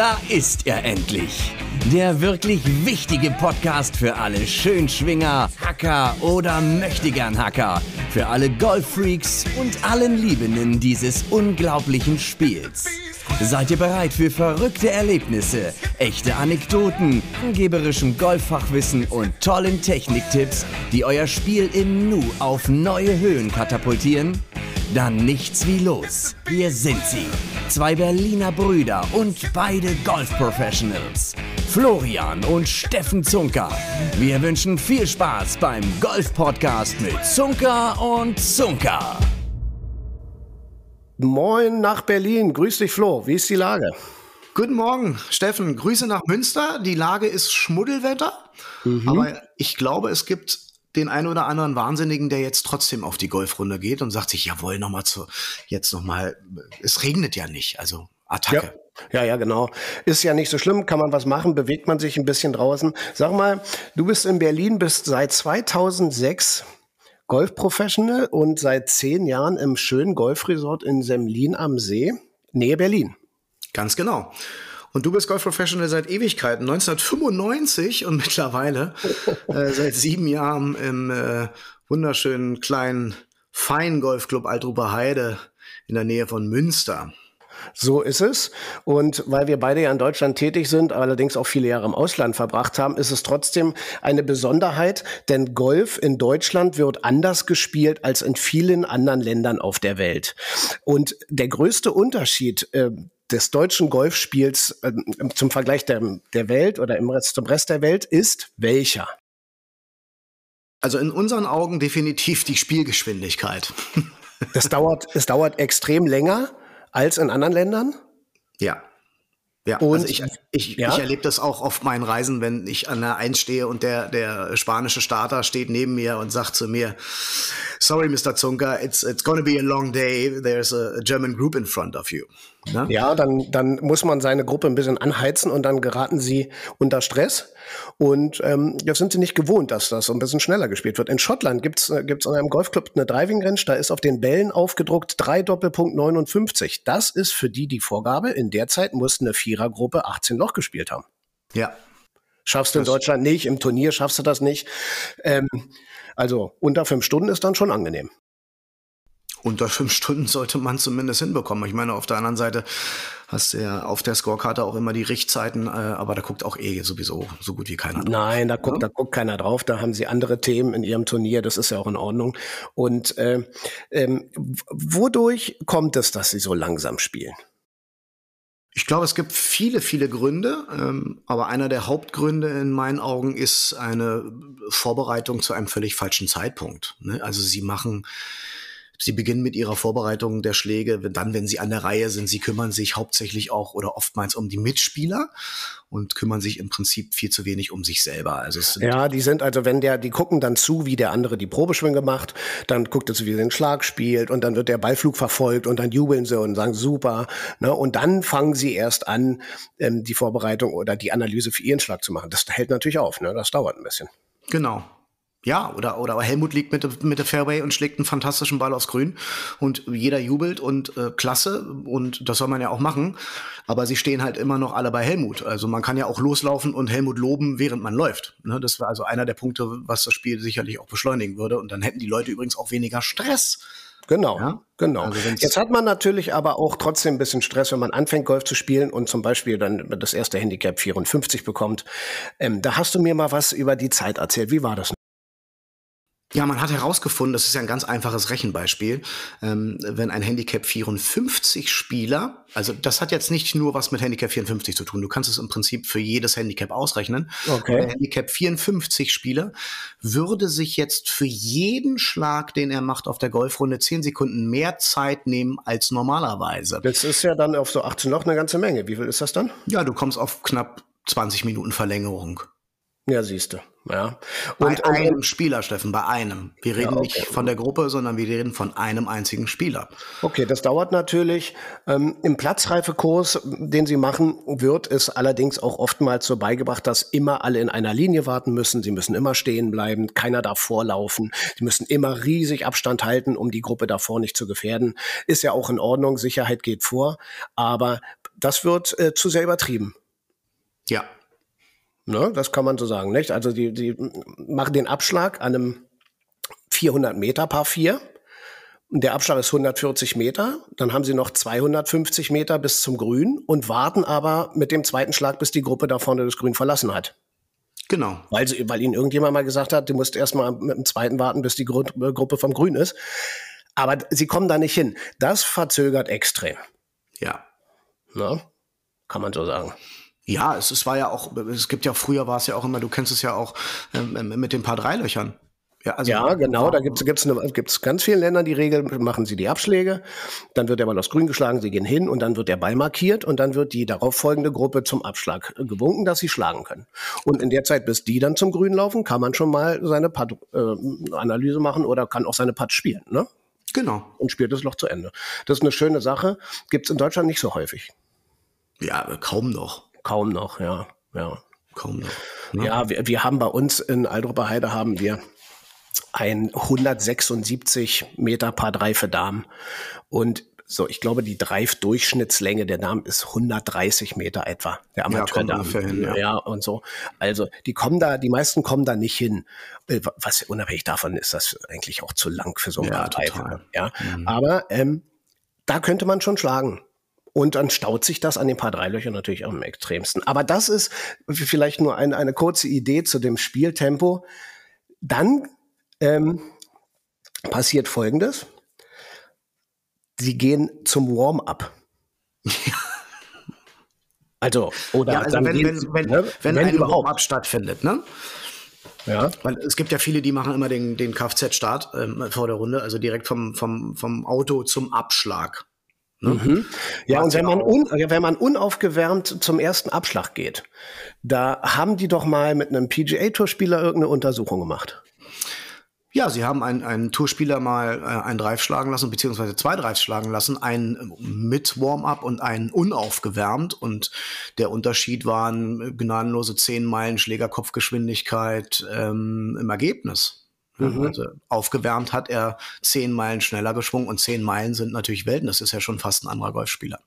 Da ist er endlich. Der wirklich wichtige Podcast für alle Schönschwinger, Hacker oder Möchtegern Hacker. Für alle Golffreaks und allen Liebenden dieses unglaublichen Spiels. Seid ihr bereit für verrückte Erlebnisse, echte Anekdoten, angeberischem Golffachwissen und tollen Techniktipps, die euer Spiel im Nu auf neue Höhen katapultieren? Dann nichts wie los. Hier sind sie. Zwei Berliner Brüder und beide Golf-Professionals. Florian und Steffen Zunker. Wir wünschen viel Spaß beim Golf-Podcast mit Zunker und Zunker. Moin nach Berlin. Grüß dich, Flo. Wie ist die Lage? Guten Morgen, Steffen. Grüße nach Münster. Die Lage ist Schmuddelwetter, mhm. aber ich glaube, es gibt den einen oder anderen Wahnsinnigen, der jetzt trotzdem auf die Golfrunde geht und sagt sich, jawohl, noch mal zu, jetzt noch mal, es regnet ja nicht, also Attacke. Ja. ja, ja, genau. Ist ja nicht so schlimm, kann man was machen, bewegt man sich ein bisschen draußen. Sag mal, du bist in Berlin, bist seit 2006 Golfprofessional und seit zehn Jahren im schönen Golfresort in Semlin am See, Nähe Berlin. Ganz genau. Und du bist Golf-Professional seit Ewigkeiten, 1995 und mittlerweile äh, seit sieben Jahren im äh, wunderschönen kleinen Feingolfclub Altruber Heide in der Nähe von Münster. So ist es. Und weil wir beide ja in Deutschland tätig sind, allerdings auch viele Jahre im Ausland verbracht haben, ist es trotzdem eine Besonderheit, denn Golf in Deutschland wird anders gespielt als in vielen anderen Ländern auf der Welt. Und der größte Unterschied äh, des deutschen Golfspiels äh, zum Vergleich der, der Welt oder im Rest, zum Rest der Welt ist welcher? Also in unseren Augen definitiv die Spielgeschwindigkeit. Das dauert, es dauert extrem länger als in anderen Ländern? Ja. Ja, und, also ich, ich, ja? ich erlebe das auch auf meinen Reisen, wenn ich an der Eins stehe und der, der spanische Starter steht neben mir und sagt zu mir, sorry, Mr. Zunker, it's, it's gonna be a long day, there's a German group in front of you. Ne? Ja, dann, dann muss man seine Gruppe ein bisschen anheizen und dann geraten sie unter Stress. Und ähm, jetzt sind sie nicht gewohnt, dass das so ein bisschen schneller gespielt wird. In Schottland gibt's äh, gibt's in einem Golfclub eine Driving Range, da ist auf den Bällen aufgedruckt 3 Doppelpunkt 59. Das ist für die die Vorgabe. In der Zeit musste eine Vierergruppe 18 Loch gespielt haben. Ja. Schaffst du in Deutschland nicht, im Turnier schaffst du das nicht. Ähm, also unter fünf Stunden ist dann schon angenehm unter fünf Stunden sollte man zumindest hinbekommen. Ich meine, auf der anderen Seite hast du ja auf der Scorekarte auch immer die Richtzeiten, äh, aber da guckt auch eh sowieso so gut wie keiner drauf. Nein, da guckt, ja? da guckt keiner drauf. Da haben sie andere Themen in ihrem Turnier. Das ist ja auch in Ordnung. Und äh, ähm, wodurch kommt es, dass sie so langsam spielen? Ich glaube, es gibt viele, viele Gründe, ähm, aber einer der Hauptgründe in meinen Augen ist eine Vorbereitung zu einem völlig falschen Zeitpunkt. Ne? Also sie machen Sie beginnen mit ihrer Vorbereitung der Schläge, dann, wenn sie an der Reihe sind, sie kümmern sich hauptsächlich auch oder oftmals um die Mitspieler und kümmern sich im Prinzip viel zu wenig um sich selber. Also ja, die sind also, wenn der, die gucken dann zu, wie der andere die Probeschwünge macht, dann guckt er zu, wie er den Schlag spielt und dann wird der Ballflug verfolgt und dann jubeln sie und sagen super. Ne? Und dann fangen sie erst an, ähm, die Vorbereitung oder die Analyse für ihren Schlag zu machen. Das hält natürlich auf, ne? das dauert ein bisschen. Genau, ja, oder, oder Helmut liegt mit, mit der Fairway und schlägt einen fantastischen Ball aufs Grün und jeder jubelt und äh, klasse und das soll man ja auch machen, aber sie stehen halt immer noch alle bei Helmut. Also man kann ja auch loslaufen und Helmut loben, während man läuft. Ne? Das war also einer der Punkte, was das Spiel sicherlich auch beschleunigen würde und dann hätten die Leute übrigens auch weniger Stress. Genau, ja? genau. Also Jetzt hat man natürlich aber auch trotzdem ein bisschen Stress, wenn man anfängt, Golf zu spielen und zum Beispiel dann das erste Handicap 54 bekommt. Ähm, da hast du mir mal was über die Zeit erzählt. Wie war das? Ja, man hat herausgefunden, das ist ja ein ganz einfaches Rechenbeispiel, ähm, wenn ein Handicap 54 Spieler, also das hat jetzt nicht nur was mit Handicap 54 zu tun, du kannst es im Prinzip für jedes Handicap ausrechnen. Okay. Ein Handicap 54 Spieler würde sich jetzt für jeden Schlag, den er macht auf der Golfrunde, 10 Sekunden mehr Zeit nehmen als normalerweise. Das ist ja dann auf so 18 Loch eine ganze Menge. Wie viel ist das dann? Ja, du kommst auf knapp 20 Minuten Verlängerung. Ja, siehst du. Ja. Und, bei einem Spieler, Steffen, bei einem. Wir reden ja, okay. nicht von der Gruppe, sondern wir reden von einem einzigen Spieler. Okay, das dauert natürlich. Ähm, Im Platzreifekurs, den Sie machen, wird es allerdings auch oftmals so beigebracht, dass immer alle in einer Linie warten müssen. Sie müssen immer stehen bleiben, keiner darf vorlaufen. Sie müssen immer riesig Abstand halten, um die Gruppe davor nicht zu gefährden. Ist ja auch in Ordnung, Sicherheit geht vor, aber das wird äh, zu sehr übertrieben. Ja, Ne, das kann man so sagen, nicht? Also die, die machen den Abschlag an einem 400 Meter Paar 4. Der Abschlag ist 140 Meter. Dann haben sie noch 250 Meter bis zum Grün und warten aber mit dem zweiten Schlag, bis die Gruppe da vorne das Grün verlassen hat. Genau. Weil, sie, weil ihnen irgendjemand mal gesagt hat, du musst erstmal mit dem zweiten warten, bis die Gru Gruppe vom Grün ist. Aber sie kommen da nicht hin. Das verzögert extrem. Ja. Ne? Kann man so sagen. Ja, es, es war ja auch, es gibt ja früher war es ja auch immer, du kennst es ja auch ähm, ähm mit den paar Dreilöchern. Ja, also, ja, genau. Da gibt es gibt's gibt's ganz vielen Ländern die Regel, machen sie die Abschläge, dann wird der Ball aufs Grün geschlagen, sie gehen hin und dann wird der Ball markiert und dann wird die darauf folgende Gruppe zum Abschlag gewunken, dass sie schlagen können. Und in der Zeit, bis die dann zum Grün laufen, kann man schon mal seine Putt-Analyse äh, machen oder kann auch seine Putt spielen. Ne? Genau. Und spielt das Loch zu Ende. Das ist eine schöne Sache. Gibt es in Deutschland nicht so häufig. Ja, kaum noch. Kaum noch, ja. ja. Kaum noch. Ne? Ja, wir, wir haben bei uns in Aldruper Heide haben wir ein 176 Meter Paar 3 für Damen. Und so, ich glaube, die Drive-Durchschnittslänge der Damen ist 130 Meter etwa. Der Amateur ja, hin, ja. ja, und so. Also, die kommen da, die meisten kommen da nicht hin. Äh, was unabhängig davon ist das eigentlich auch zu lang für so ein ja, Paar Drive. Ja, mhm. aber ähm, da könnte man schon schlagen. Und dann staut sich das an den paar Dreilöchern natürlich am extremsten. Aber das ist vielleicht nur ein, eine kurze Idee zu dem Spieltempo. Dann ähm, passiert Folgendes. Sie gehen zum Warm-up. Also, oder ja, also wenn, wenn, wenn, ne? wenn, wenn ein Warm-up stattfindet, ne? Ja. Weil es gibt ja viele, die machen immer den, den Kfz-Start ähm, vor der Runde, also direkt vom, vom, vom Auto zum Abschlag. Ne? Mhm. Ja, und wenn man, un, wenn man unaufgewärmt zum ersten Abschlag geht, da haben die doch mal mit einem PGA-Tourspieler irgendeine Untersuchung gemacht. Ja, sie haben einen, einen Tourspieler mal äh, einen Drive schlagen lassen, beziehungsweise zwei Drives schlagen lassen, einen mit Warm-up und einen unaufgewärmt. Und der Unterschied waren gnadenlose 10 Meilen Schlägerkopfgeschwindigkeit ähm, im Ergebnis. Mhm. Also aufgewärmt hat er zehn Meilen schneller geschwungen und zehn Meilen sind natürlich Welten. Das ist ja schon fast ein anderer Golfspieler.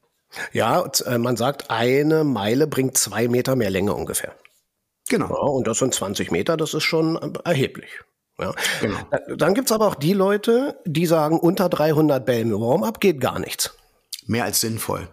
Ja, äh, man sagt, eine Meile bringt zwei Meter mehr Länge ungefähr. Genau. Ja, und das sind 20 Meter, das ist schon erheblich. Ja. Genau. Dann gibt es aber auch die Leute, die sagen, unter 300 Bällen Warm-up geht gar nichts. Mehr als sinnvoll.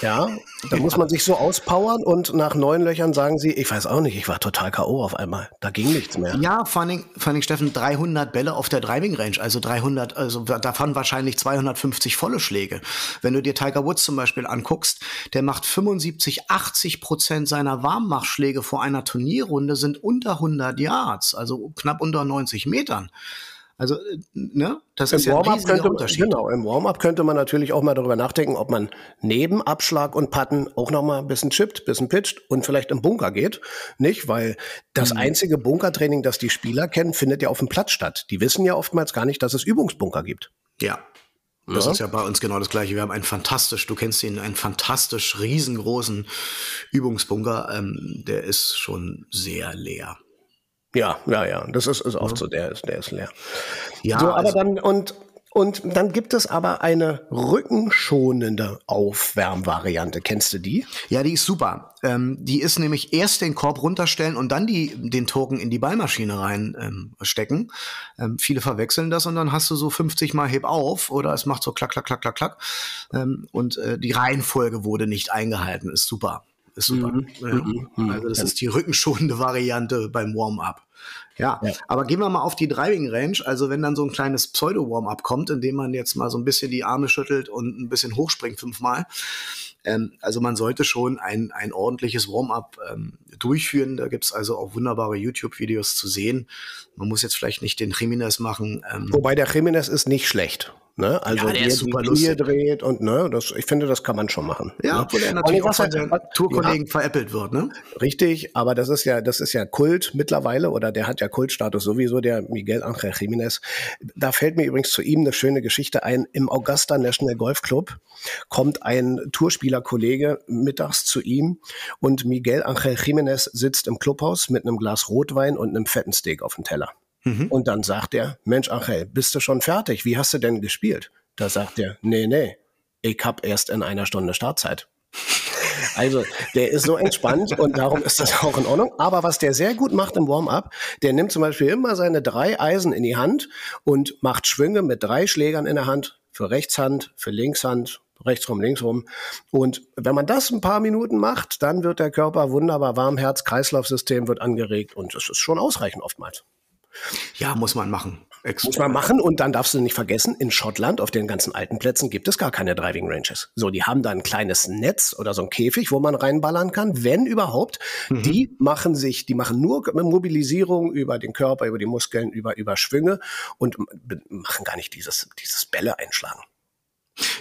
Ja, da muss man sich so auspowern und nach neun Löchern sagen sie, ich weiß auch nicht, ich war total K.O. auf einmal. Da ging nichts mehr. Ja, vor allem, vor allem Steffen, 300 Bälle auf der Driving Range, also 300, also davon wahrscheinlich 250 volle Schläge. Wenn du dir Tiger Woods zum Beispiel anguckst, der macht 75, 80 Prozent seiner Warmmachschläge vor einer Turnierrunde sind unter 100 Yards, also knapp unter 90 Metern. Also, äh, ne, das Im ist ja ein riesiger Unterschied. Genau, im Warm-up könnte man natürlich auch mal darüber nachdenken, ob man neben Abschlag und Patten auch noch mal ein bisschen chippt, ein bisschen pitcht und vielleicht im Bunker geht. Nicht, weil das mhm. einzige Bunkertraining, das die Spieler kennen, findet ja auf dem Platz statt. Die wissen ja oftmals gar nicht, dass es Übungsbunker gibt. Ja, das ja. ist ja bei uns genau das Gleiche. Wir haben einen fantastisch, du kennst ihn, einen fantastisch riesengroßen Übungsbunker. Ähm, der ist schon sehr leer. Ja, ja, ja. Das ist, ist oft so, der ist, der ist leer. Ja, so, aber also, dann, und, und dann gibt es aber eine rückenschonende Aufwärmvariante. Kennst du die? Ja, die ist super. Ähm, die ist nämlich erst den Korb runterstellen und dann die, den Token in die Ballmaschine reinstecken. Ähm, ähm, viele verwechseln das und dann hast du so 50 Mal Heb auf oder es macht so klack, klack, klack, klack, klack. Ähm, und äh, die Reihenfolge wurde nicht eingehalten. Ist super ist super. Mhm. Ja. Mhm. Also das ist die rückenschonende Variante beim Warm-up. Ja. ja. aber gehen wir mal auf die Driving Range. Also wenn dann so ein kleines Pseudo-Warm-up kommt, indem man jetzt mal so ein bisschen die Arme schüttelt und ein bisschen hochspringt fünfmal. Ähm, also man sollte schon ein, ein ordentliches Warm-up ähm, durchführen. Da gibt's also auch wunderbare YouTube-Videos zu sehen. Man muss jetzt vielleicht nicht den Jimenez machen. Ähm. Wobei der Jimenez ist nicht schlecht. Ne? Also Ja, der ist super lustig. dreht und ne, das, ich finde, das kann man schon machen. Ja, ne? obwohl er natürlich auch was von seinen Tourkollegen veräppelt wird, ne? Richtig, aber das ist ja, das ist ja Kult mittlerweile oder der hat ja Kultstatus sowieso, der Miguel Angel Jiménez. Da fällt mir übrigens zu ihm eine schöne Geschichte ein. Im Augusta National Golf Club kommt ein Tourspielerkollege mittags zu ihm und Miguel Angel Jiménez sitzt im Clubhaus mit einem Glas Rotwein und einem fetten Steak auf dem Teller. Und dann sagt er, Mensch Angel, bist du schon fertig? Wie hast du denn gespielt? Da sagt er, nee, nee, ich hab erst in einer Stunde Startzeit. Also, der ist so entspannt und darum ist das auch in Ordnung. Aber was der sehr gut macht im Warm-up, der nimmt zum Beispiel immer seine drei Eisen in die Hand und macht Schwünge mit drei Schlägern in der Hand. Für Rechtshand, für Linkshand, rechtsrum, linksrum. Und wenn man das ein paar Minuten macht, dann wird der Körper wunderbar warm, Herz-Kreislauf-System wird angeregt und das ist schon ausreichend oftmals. Ja, muss man machen. Extra. Muss man machen und dann darfst du nicht vergessen, in Schottland auf den ganzen alten Plätzen gibt es gar keine Driving Ranges. So, die haben da ein kleines Netz oder so ein Käfig, wo man reinballern kann, wenn überhaupt. Die machen sich, die machen nur Mobilisierung über den Körper, über die Muskeln, über, über Schwünge und machen gar nicht dieses, dieses Bälle einschlagen.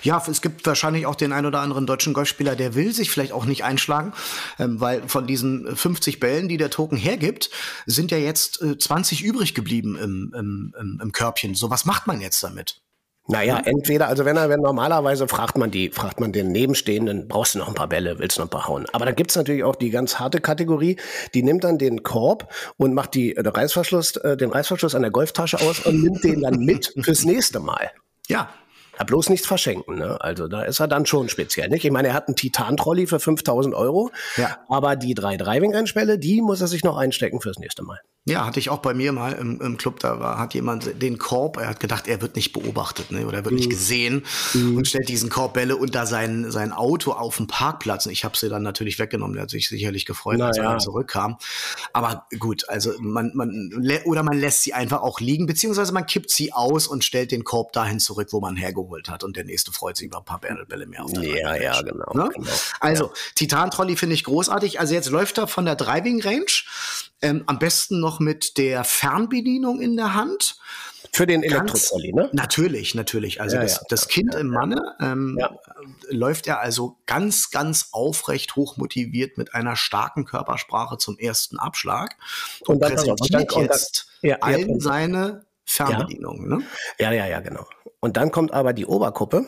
Ja, es gibt wahrscheinlich auch den ein oder anderen deutschen Golfspieler, der will sich vielleicht auch nicht einschlagen, ähm, weil von diesen 50 Bällen, die der Token hergibt, sind ja jetzt äh, 20 übrig geblieben im, im, im, im Körbchen. So, was macht man jetzt damit? Naja, entweder, also wenn er, wenn normalerweise fragt man die, fragt man den Nebenstehenden, brauchst du noch ein paar Bälle, willst du noch ein paar hauen? Aber da gibt's natürlich auch die ganz harte Kategorie, die nimmt dann den Korb und macht die, äh, den Reißverschluss, äh, den Reißverschluss an der Golftasche aus und nimmt den dann mit fürs nächste Mal. Ja, Ja, bloß nichts verschenken, ne? Also da ist er dann schon speziell, nicht? Ich meine, er hat einen Titan-Trolley für 5000 Euro, Ja. aber die drei Driving-Rennspelle, die muss er sich noch einstecken fürs nächste Mal. Ja, hatte ich auch bei mir mal im, im Club, da war, hat jemand den Korb, er hat gedacht, er wird nicht beobachtet, ne, oder er wird nicht gesehen und stellt diesen Korb Bälle unter sein, sein Auto auf dem Parkplatz. Und ich habe sie dann natürlich weggenommen, der hat sich sicherlich gefreut, als er Naja. dann zurückkam. Aber gut, also man, man, oder man lässt sie einfach auch liegen, beziehungsweise man kippt sie aus und stellt den Korb dahin zurück, wo man hergeholt hat und der nächste freut sich über ein paar Bälle Bälle mehr auf der Ja, ja, genau, Ne? genau. Also, Titan-Trolley finde ich großartig. Also jetzt läuft er von der Driving Range, ähm, am besten noch mit der Fernbedienung in der Hand. Für den Elektro-Trolley, ne? Natürlich, natürlich. Also Ja, das, ja, das Kind im Manne ähm, Ja. läuft er also ganz, ganz aufrecht, hochmotiviert mit einer starken Körpersprache zum ersten Abschlag und, Und dann- präsentiert jetzt ja, ja, allen und- seine Fernbedienungen. Ne? Ja, ja, ja, genau. Und dann kommt aber die Oberkuppe.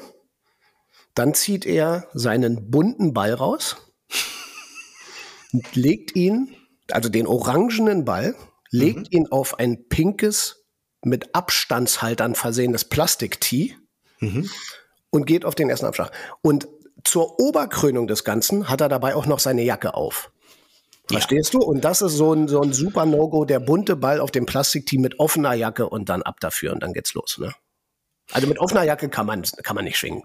Dann zieht er seinen bunten Ball raus, und legt ihn, also den orangenen Ball, legt ihn auf ein pinkes, mit Abstandshaltern versehenes Plastik-Tee und geht auf den ersten Abschlag. Und zur Oberkrönung des Ganzen hat er dabei auch noch seine Jacke auf. Verstehst du? Und das ist so ein, so ein super No-Go, der bunte Ball auf dem Plastikteam mit offener Jacke und dann ab dafür und dann geht's los, ne? Also mit offener Jacke kann man, kann man nicht schwingen.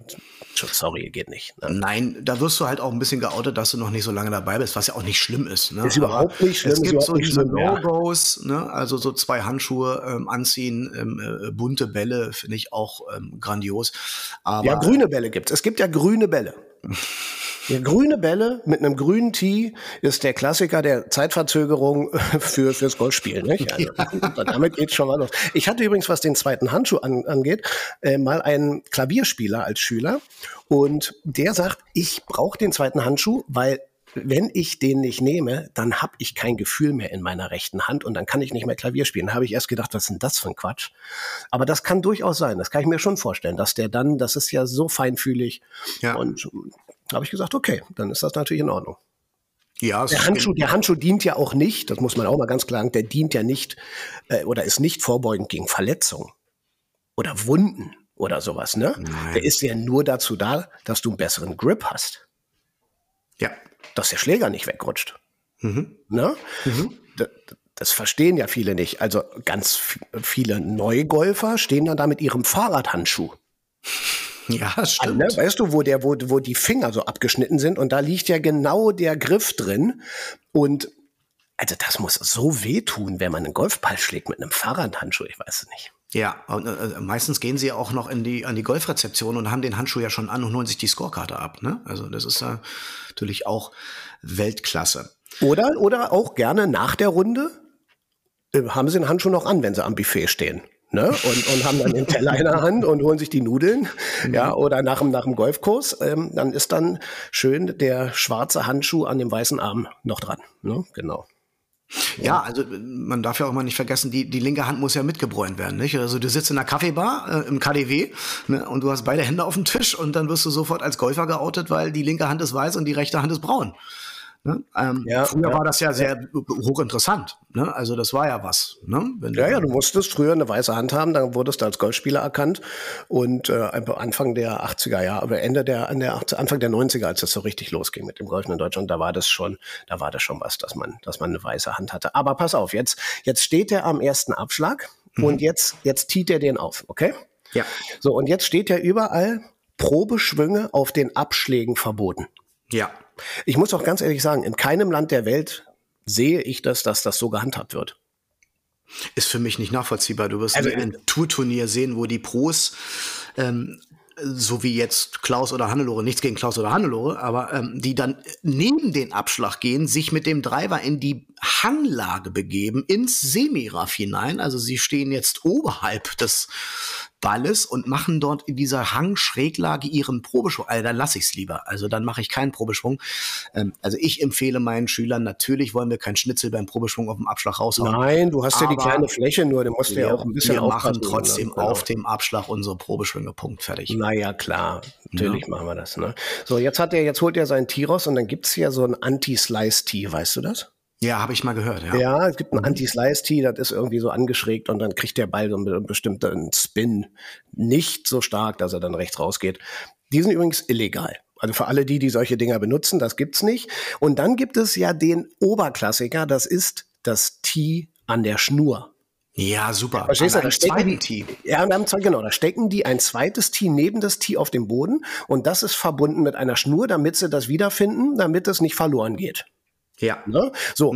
Sorry, geht nicht. Ne? Nein, da wirst du halt auch ein bisschen geoutet, dass du noch nicht so lange dabei bist, was ja auch nicht schlimm ist. Ne? Ist überhaupt nicht schlimm, Es gibt so diese. No-Gos, ne? also so zwei Handschuhe ähm, anziehen, ähm, äh, bunte Bälle finde ich auch ähm, grandios. Aber Ja, grüne Bälle gibt's. Es gibt ja grüne Bälle. Ja, grüne Bälle mit einem grünen Tee ist der Klassiker der Zeitverzögerung für, fürs Golfspielen. Nicht? Also, Damit geht's schon mal los. Ich hatte übrigens, was den zweiten Handschuh an, angeht, äh, mal einen Klavierspieler als Schüler und der sagt, ich brauche den zweiten Handschuh, weil wenn ich den nicht nehme, dann habe ich kein Gefühl mehr in meiner rechten Hand und dann kann ich nicht mehr Klavier spielen. Da habe ich erst gedacht, was ist denn das für ein Quatsch? Aber das kann durchaus sein. Das kann ich mir schon vorstellen, dass der dann, das ist ja so feinfühlig. Ja. Und habe ich gesagt, okay, dann ist das natürlich in Ordnung. ja, Der Handschuh, der Handschuh dient ja auch nicht, das muss man auch mal ganz klar sagen, der dient ja nicht äh, oder ist nicht vorbeugend gegen Verletzungen oder Wunden oder sowas. Ne? Nein. Der ist ja nur dazu da, dass du einen besseren Grip hast, ja. dass der Schläger nicht wegrutscht. Mhm. Ne? D- d- Das verstehen ja viele nicht. Also ganz viele Neugolfer stehen dann da mit ihrem Fahrradhandschuh. Ja, das stimmt. Ne? Weißt du, wo, der, wo, wo die Finger so abgeschnitten sind und da liegt ja genau der Griff drin. Und also das muss so wehtun, wenn man einen Golfball schlägt mit einem Fahrradhandschuh. Ich weiß es nicht. Ja, und äh, meistens gehen sie ja auch noch in die, an die Golfrezeption und haben den Handschuh ja schon an und holen sich die Scorekarte ab. Ne? Also das ist ja natürlich auch Weltklasse. Oder, oder auch gerne nach der Runde äh, haben sie den Handschuh noch an, wenn sie am Buffet stehen. Ne? Und, und haben dann den Teller in der Hand und holen sich die Nudeln, Mhm. ja, oder nach dem, nach dem Golfkurs, ähm, dann ist dann schön der schwarze Handschuh an dem weißen Arm noch dran. Ne? Genau. Ja, also man darf ja auch mal nicht vergessen, die, die linke Hand muss ja mitgebräunt werden, nicht? Also du sitzt in einer Kaffeebar äh, im KDW ne, und du hast beide Hände auf dem Tisch und dann wirst du sofort als Golfer geoutet, weil die linke Hand ist weiß und die rechte Hand ist braun. Ne? Ähm, Ja, früher ja. war das ja sehr hochinteressant. Ne? Also das war ja was. Ne? Ja, ja, du musstest früher eine weiße Hand haben, dann wurdest du als Golfspieler erkannt. Und äh, Anfang der 80er Jahre, aber Ende der, an der 80 Anfang der 90er, als das so richtig losging mit dem Golfen in Deutschland, da war das schon, da war das schon was, dass man, dass man eine weiße Hand hatte. Aber pass auf, jetzt, jetzt steht er am ersten Abschlag und jetzt, jetzt tiet er den auf, okay? Ja. So, und jetzt steht ja überall Probeschwünge auf den Abschlägen verboten. Ja. Ich muss auch ganz ehrlich sagen, in keinem Land der Welt sehe ich das, dass das so gehandhabt wird. Ist für mich nicht nachvollziehbar. Du wirst Also, ein Tourturnier sehen, wo die Pros, ähm, so wie jetzt Klaus oder Hannelore, nichts gegen Klaus oder Hannelore, aber ähm, die dann neben den Abschlag gehen, sich mit dem Driver in die Hanglage begeben, ins Semiraff hinein. Also sie stehen jetzt oberhalb des Balles und machen dort in dieser Hangschräglage ihren Probeschwung. Also dann lasse ich es lieber. Also dann mache ich keinen Probeschwung. Ähm, also ich empfehle meinen Schülern, natürlich wollen wir keinen Schnitzel beim Probeschwung auf dem Abschlag raushauen. Nein, du hast ja die kleine Fläche nur, du musst ja Wir, auch ein bisschen wir machen trotzdem ne? Genau. auf dem Abschlag unsere Probeschwünge. Punkt. Fertig. Naja, klar, natürlich machen wir das. Ne? So, jetzt hat er, jetzt holt er seinen raus und dann gibt's ja so ein Anti-Slice-Tee, weißt du das? Ja, habe ich mal gehört. Ja. Ja, es gibt einen Anti-Slice-Tee, das ist irgendwie so angeschrägt und dann kriegt der Ball so einen bestimmten Spin nicht so stark, dass er dann rechts rausgeht. Die sind übrigens illegal. Also für alle die, die solche Dinger benutzen, das gibt's nicht. Und dann gibt es ja den Oberklassiker, das ist das Tee an der Schnur. Ja, super. Verstehst du? Da stecken Tee. ja, haben genau, da stecken die ein zweites Tee neben das Tee auf dem Boden und das ist verbunden mit einer Schnur, damit sie das wiederfinden, damit es nicht verloren geht. Ja. Ne? So.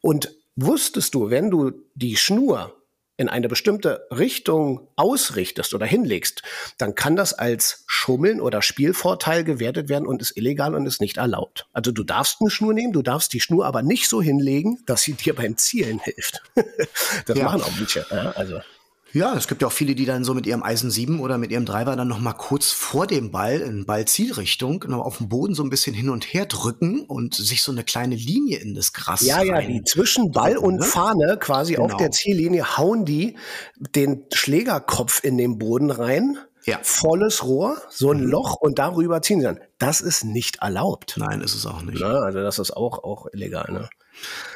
Und wusstest du, wenn du die Schnur in eine bestimmte Richtung ausrichtest oder hinlegst, dann kann das als Schummeln oder Spielvorteil gewertet werden und ist illegal und ist nicht erlaubt. Also du darfst eine Schnur nehmen, du darfst die Schnur aber nicht so hinlegen, dass sie dir beim Zielen hilft. das Ja. machen auch manche. Ja, also. Ja, es gibt ja auch viele, die dann so mit ihrem Eisen 7 oder mit ihrem Driver dann noch mal kurz vor dem Ball in Ballzielrichtung noch auf dem Boden so ein bisschen hin und her drücken und sich so eine kleine Linie in das Gras Ja, ja, die zwischen Ball und ne? Fahne quasi auf Genau. der Ziellinie hauen die den Schlägerkopf in den Boden rein. Ja. Mhm. Volles Rohr, so ein Loch und darüber ziehen sie dann. Das ist nicht erlaubt. Nein, ist es auch nicht. Ne? Also das ist auch, auch illegal. Ne?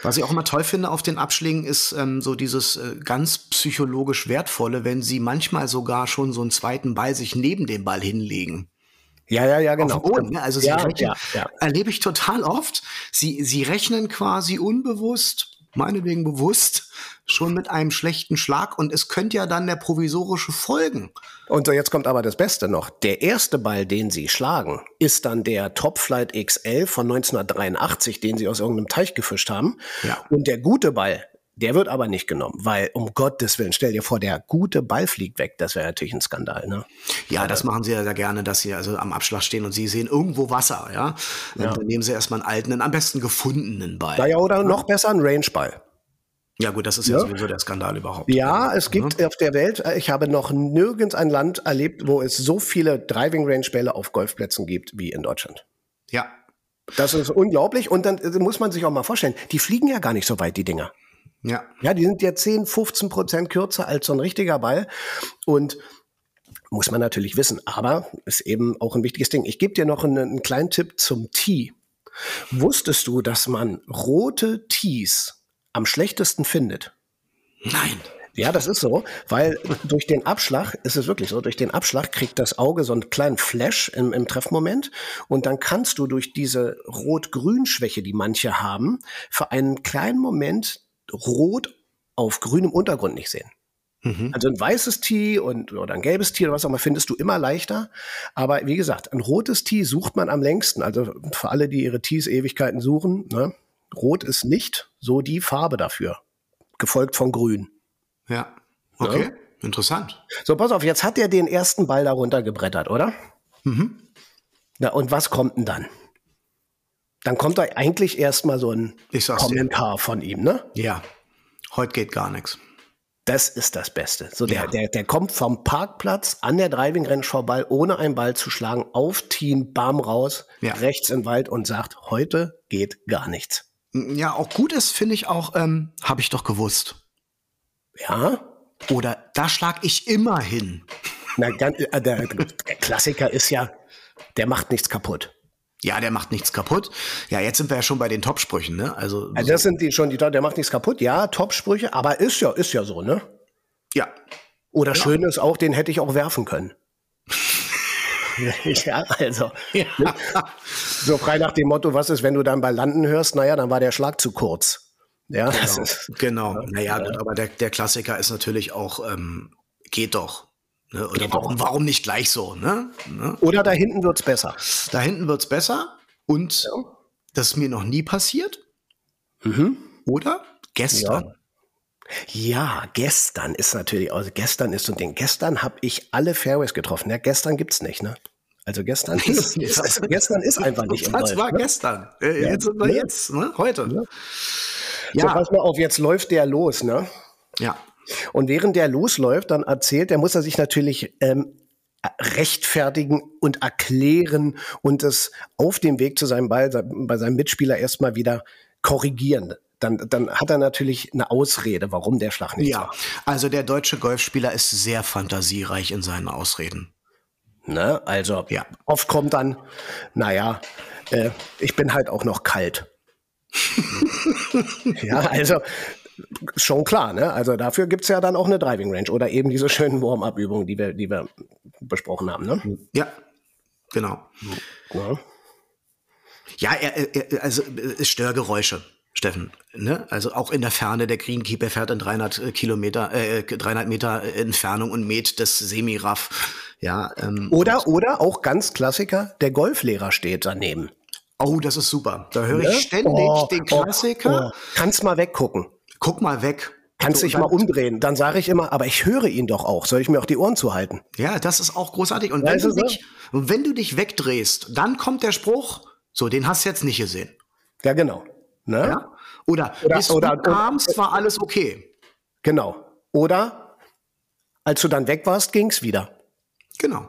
Was ich auch immer toll finde auf den Abschlägen ist ähm, so dieses äh, ganz psychologisch wertvolle, wenn sie manchmal sogar schon so einen zweiten Ball sich neben dem Ball hinlegen. Ja, ja, ja, genau. Boden, ne? Also sie ja, rechnen, ja, ja. erlebe ich total oft. Sie, sie rechnen quasi unbewusst, meinetwegen bewusst, schon mit einem schlechten Schlag und es könnte ja dann der provisorische folgen. Und so jetzt kommt aber das Beste noch. Der erste Ball, den sie schlagen, ist dann der Top Flight XL von 1983, den sie aus irgendeinem Teich gefischt haben. Ja. Und der gute Ball, der wird aber nicht genommen, weil um Gottes Willen, stell dir vor, der gute Ball fliegt weg. Das wäre natürlich ein Skandal. Ne? Ja, das machen sie ja sehr gerne, dass sie also am Abschlag stehen und sie sehen irgendwo Wasser, ja. Und Dann nehmen sie erstmal einen alten, einen am besten gefundenen Ball. Naja, oder noch besser ein Range-Ball. Ja gut, das ist ja, sowieso der Skandal überhaupt. Ja, es gibt auf der Welt, äh, ich habe noch nirgends ein Land erlebt, wo es so viele Driving Range Bälle auf Golfplätzen gibt wie in Deutschland. Ja. Das ist unglaublich. Und dann äh, muss man sich auch mal vorstellen, die fliegen ja gar nicht so weit, die Dinger. Ja. Ja, die sind ja 10, 15 Prozent kürzer als so ein richtiger Ball. Und muss man natürlich wissen. Aber ist eben auch ein wichtiges Ding. Ich gebe dir noch einen, einen kleinen Tipp zum Tee. Wusstest du, dass man rote Tees am schlechtesten findet? Nein. Ja, das ist so, weil durch den Abschlag, ist es wirklich so, durch den Abschlag kriegt das Auge so einen kleinen Flash im, im Treffmoment und dann kannst du durch diese Rot-Grün-Schwäche, die manche haben, für einen kleinen Moment Rot auf grünem Untergrund nicht sehen. Also ein weißes Tee und oder ein gelbes Tee oder was auch immer findest du immer leichter. Aber wie gesagt, ein rotes Tee sucht man am längsten. Also für alle, die ihre Tees Ewigkeiten suchen, ne? Rot ist nicht so die Farbe dafür. Gefolgt von Grün. Ja. Okay. Interessant. So, pass auf, jetzt hat er den ersten Ball darunter gebrettert, oder? Mhm. Na, und was kommt denn dann? Dann kommt da eigentlich erstmal so ein sag's dir. Kommentar von ihm, ne? Ja. Heute geht gar nichts. Das ist das Beste. So der, Ja. der, der kommt vom Parkplatz an der Driving Range vorbei, ohne einen Ball zu schlagen, auf Team, bam raus, Ja. rechts den Wald und sagt, heute geht gar nichts. Ja, auch gut ist, finde ich auch, ähm, habe ich doch gewusst. Ja, Oder da schlag ich immer hin. Na, ganz, äh, der Klassiker ist ja, der macht nichts kaputt. Ja, der macht nichts kaputt. Ja, jetzt sind wir ja schon bei den Topsprüchen, ne? Also, Also das sind die schon die, der macht nichts kaputt. Ja, Top-Sprüche, aber ist ja, ist ja so, ne? ja. Oder schön ist auch, den hätte ich auch werfen können. ja, also. Ja. So frei nach dem Motto, was ist, wenn du dann bei Landen hörst? Naja, dann war der Schlag zu kurz. Ja, das ist, Genau. Naja, gut, aber der, der Klassiker ist natürlich auch, ähm, geht doch. Ne? Oder warum, warum nicht gleich so? Ne? Ne? oder da hinten wird's besser. Da hinten wird's besser und das ist mir noch nie passiert. Oder? Gestern. Ja, gestern ist natürlich, also gestern ist so ein Ding. Gestern habe ich alle Fairways getroffen. Ja, gestern gibt's nicht, ne? Also gestern ist, ist, ist gestern ist einfach nicht Das Golf, war ne? gestern. Äh, Jetzt sind wir Ne? jetzt, ne? Heute. So, Ja. pass mal auf, jetzt läuft der los, ne? Ja. Und während der losläuft, dann erzählt, der muss er sich natürlich ähm, rechtfertigen und erklären und es auf dem Weg zu seinem Ball bei seinem Mitspieler erstmal wieder korrigieren. Dann, dann hat er natürlich eine Ausrede, warum der Schlag nicht Ja, also der deutsche Golfspieler ist sehr fantasiereich in seinen Ausreden. Ne? Also Ja. oft kommt dann, naja, äh, ich bin halt auch noch kalt. ja, also schon klar, ne? Also dafür gibt's ja dann auch eine Driving Range oder eben diese schönen Warm-up-Übungen, die wir, die wir besprochen haben. Ne? Ja, genau. Ja. Ja, er, er, also äh, Störgeräusche, Steffen. Ne? Also auch in der Ferne, der Greenkeeper fährt in 300 Kilometer, äh, 300 Meter Entfernung und mäht das Semiraff. Ja, ähm, Oder, oder auch ganz Klassiker, der Golflehrer steht daneben. oh, das ist super. Da höre Ne? ich ständig Oh, den oh, Klassiker. oh. Kannst mal weggucken. Guck mal weg. Kannst So, dich mal umdrehen. Dann sage ich immer, aber ich höre ihn doch auch. Soll ich mir auch die Ohren zuhalten? Ja, das ist auch großartig. Und wenn Weißt du, du dich, wenn du dich wegdrehst, dann kommt der Spruch, so, den hast du jetzt nicht gesehen. Ja, genau. Ne? Ja? Oder, Oder- bis oder- du kamst, war alles okay. Genau. Oder als du dann weg warst, ging's wieder. Genau.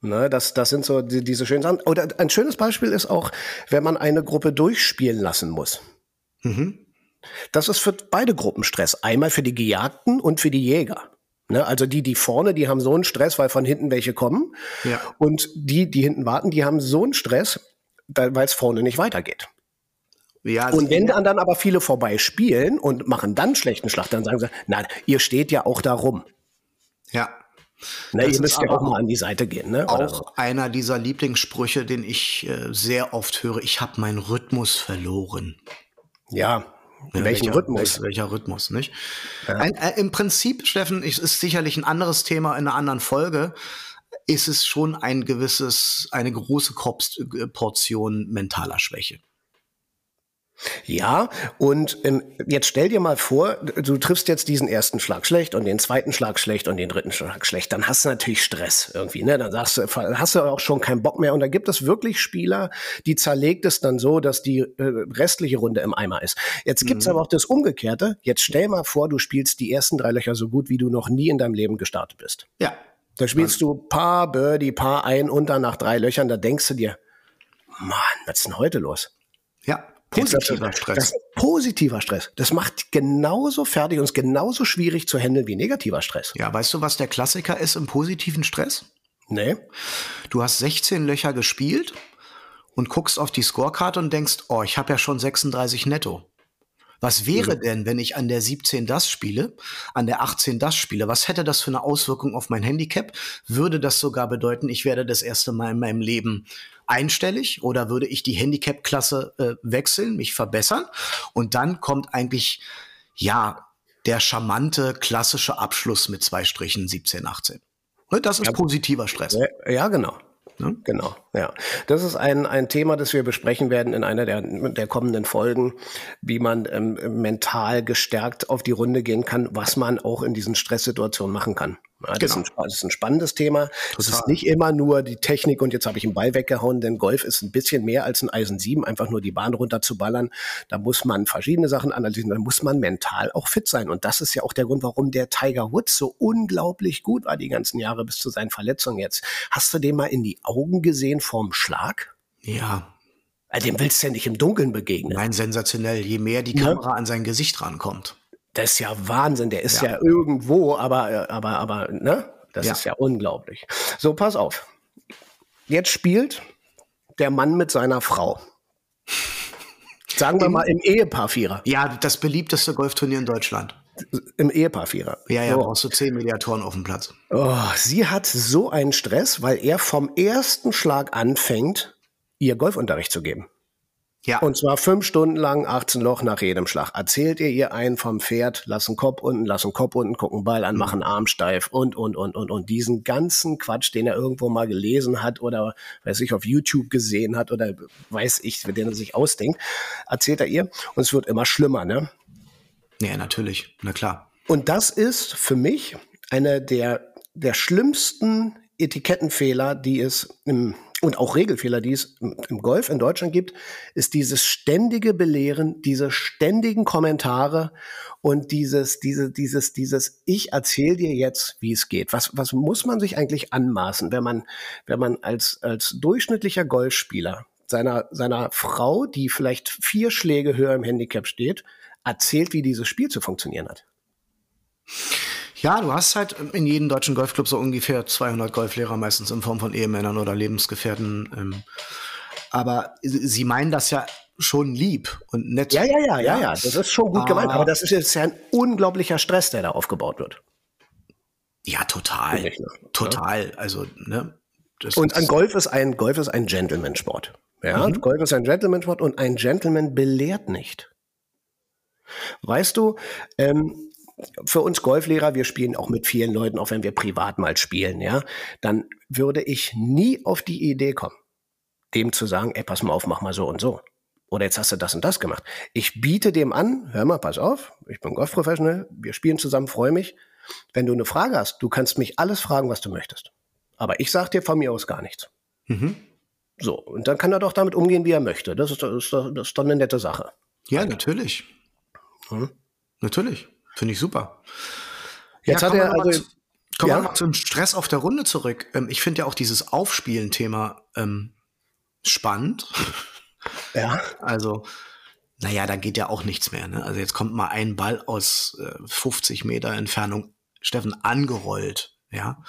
Ne, das, das sind so die, diese schönen Sachen. Oder ein schönes Beispiel ist auch, wenn man eine Gruppe durchspielen lassen muss. Mhm. Das ist für beide Gruppen Stress. Einmal für die Gejagten und für die Jäger. Ne, also die, die vorne, die haben so einen Stress, weil von hinten welche kommen. Ja. Und die, die hinten warten, die haben so einen Stress, weil es vorne nicht weitergeht. Ja, Und wenn dann, dann aber viele vorbei spielen und machen dann schlechten Schlag, dann sagen sie, na, ihr steht ja auch da rum. ja. Ne, Das ihr müsst ja auch mal an die Seite gehen. Ne? Oder so. Auch einer dieser Lieblingssprüche, den ich äh, sehr oft höre, ich habe meinen Rhythmus verloren. Ja, in Ja, welchem welcher, Rhythmus? Welcher, welcher Rhythmus, nicht? Ein, äh, Im Prinzip, Steffen, ich, ist sicherlich ein anderes Thema in einer anderen Folge, ist es schon ein gewisses, eine große Korps, äh, mentaler Schwäche. Ja, und ähm, jetzt stell dir mal vor, du triffst jetzt diesen ersten Schlag schlecht und den zweiten Schlag schlecht und den dritten Schlag schlecht. Dann hast du natürlich Stress irgendwie, ne? Dann sagst du, hast du auch schon keinen Bock mehr. Und da gibt es wirklich Spieler, die zerlegt es dann so, dass die äh, restliche Runde im Eimer ist. Jetzt gibt's aber auch das Umgekehrte. Jetzt stell mal vor, du spielst die ersten drei Löcher so gut, wie du noch nie in deinem Leben gestartet bist. Ja. Da spielst du paar Birdie, paar ein, unter nach drei Löchern. Da denkst du dir, Mann, was ist denn heute los? Ja. Positiver Stress. Das ist positiver Stress. Das macht genauso fertig und ist genauso schwierig zu handeln wie negativer Stress. ja, weißt du, was der Klassiker ist im positiven Stress? Nee? Du hast 16 Löcher gespielt und guckst auf die Scorecard und denkst, oh, ich habe ja schon 36 netto. Was wäre denn, wenn ich an der 17 das spiele, an der 18 das spiele? Was hätte das für eine Auswirkung auf mein Handicap? Würde das sogar bedeuten, ich werde das erste Mal in meinem Leben einstellig oder würde ich die Handicap-Klasse äh, wechseln, mich verbessern? Und dann kommt eigentlich, ja, der charmante klassische Abschluss mit zwei Strichen 17, 18. Ne, Das ist positiver Stress. Ja, ja, genau. Ne? Genau, ja. Das ist ein, ein Thema, das wir besprechen werden in einer der, der kommenden Folgen, wie man ähm, mental gestärkt auf die Runde gehen kann, was man auch in diesen Stresssituationen machen kann. Ja, das, genau. ist ein, das, ist ein, spannendes Thema. Es ist nicht immer nur die Technik und jetzt habe ich einen Ball weggehauen, denn Golf ist ein bisschen mehr als ein Eisen 7, einfach nur die Bahn runter zu ballern. Da muss man verschiedene Sachen analysieren, da muss man mental auch fit sein. Und das ist ja auch der Grund, warum der Tiger Woods so unglaublich gut war die ganzen Jahre bis zu seinen Verletzungen jetzt. Hast du dem mal in die Augen gesehen vorm Schlag? Ja, dem willst du ja nicht im Dunkeln begegnen. Nein, sensationell. Je mehr die Kamera ja. an sein Gesicht rankommt. Das ist ja Wahnsinn. Der ist ja, ja irgendwo, aber, aber, aber, ne? Das ja. ist ja unglaublich. So, pass auf. Jetzt spielt der Mann mit seiner Frau. Sagen wir mal im Ehepaar-Vierer. Ja, das beliebteste Golfturnier in Deutschland. Im Ehepaar-Vierer. Ja, ja, so. brauchst du zehn Mediatoren auf dem Platz. Oh, sie hat so einen Stress, weil er vom ersten Schlag anfängt, ihr Golfunterricht zu geben. Ja. Und zwar fünf Stunden lang, 18 Loch nach jedem Schlag. Erzählt ihr ihr einen vom Pferd, lassen Kopf unten, lassen Kopf unten, gucken Ball an, mhm. machen Arm steif und, und, und, und, und. Diesen ganzen Quatsch, den er irgendwo mal gelesen hat oder, weiß ich, auf YouTube gesehen hat oder weiß ich, den er sich ausdenkt, erzählt er ihr. Und es wird immer schlimmer, ne? Ja, natürlich. Na klar. Und das ist für mich einer der, der schlimmsten Etikettenfehler, die es im und auch Regelfehler, die es im Golf in Deutschland gibt, ist dieses ständige Belehren, diese ständigen Kommentare und dieses, diese, dieses, dieses, ich erzähle dir jetzt, wie es geht. Was, was muss man sich eigentlich anmaßen, wenn man, wenn man als, als durchschnittlicher Golfspieler seiner, seiner Frau, die vielleicht vier Schläge höher im Handicap steht, erzählt, wie dieses Spiel zu funktionieren hat? Ja, du hast halt in jedem deutschen Golfclub so ungefähr 200 Golflehrer, meistens in Form von Ehemännern oder Lebensgefährten. Ähm, aber sie meinen das ja schon lieb und nett. Ja, ja, ja, ja, ja. Das ist schon gut gemeint. Aber das ist jetzt ja ein unglaublicher Stress, der da aufgebaut wird. Ja, total. Ne? Total. Also, ne? und ein Golf ist ein Golf ist ein Gentleman-Sport. Ja, mhm. Golf ist ein Gentleman-Sport und ein Gentleman belehrt nicht. Weißt du, ähm, für uns Golflehrer, wir spielen auch mit vielen Leuten, auch wenn wir privat mal spielen, ja, dann würde ich nie auf die Idee kommen, dem zu sagen, ey, pass mal auf, mach mal so und so. Oder jetzt hast du das und das gemacht. Ich biete dem an, hör mal, pass auf, ich bin Golfprofessional, wir spielen zusammen, freue mich. Wenn du eine Frage hast, du kannst mich alles fragen, was du möchtest. Aber ich sag dir von mir aus gar nichts. Mhm. So, und dann kann er doch damit umgehen, wie er möchte. Das ist, das ist, das ist doch eine nette Sache. Ja, natürlich. Hm? Natürlich. Finde ich super. Jetzt ja, hat er also. Kommen ja? wir mal zum Stress auf der Runde zurück. Ähm, ich finde ja auch dieses Aufspielen-Thema ähm, spannend. Ja. Also, naja, da geht ja auch nichts mehr. Ne? Also jetzt kommt mal ein Ball aus äh, 50 Meter Entfernung, Steffen, angerollt. Ja.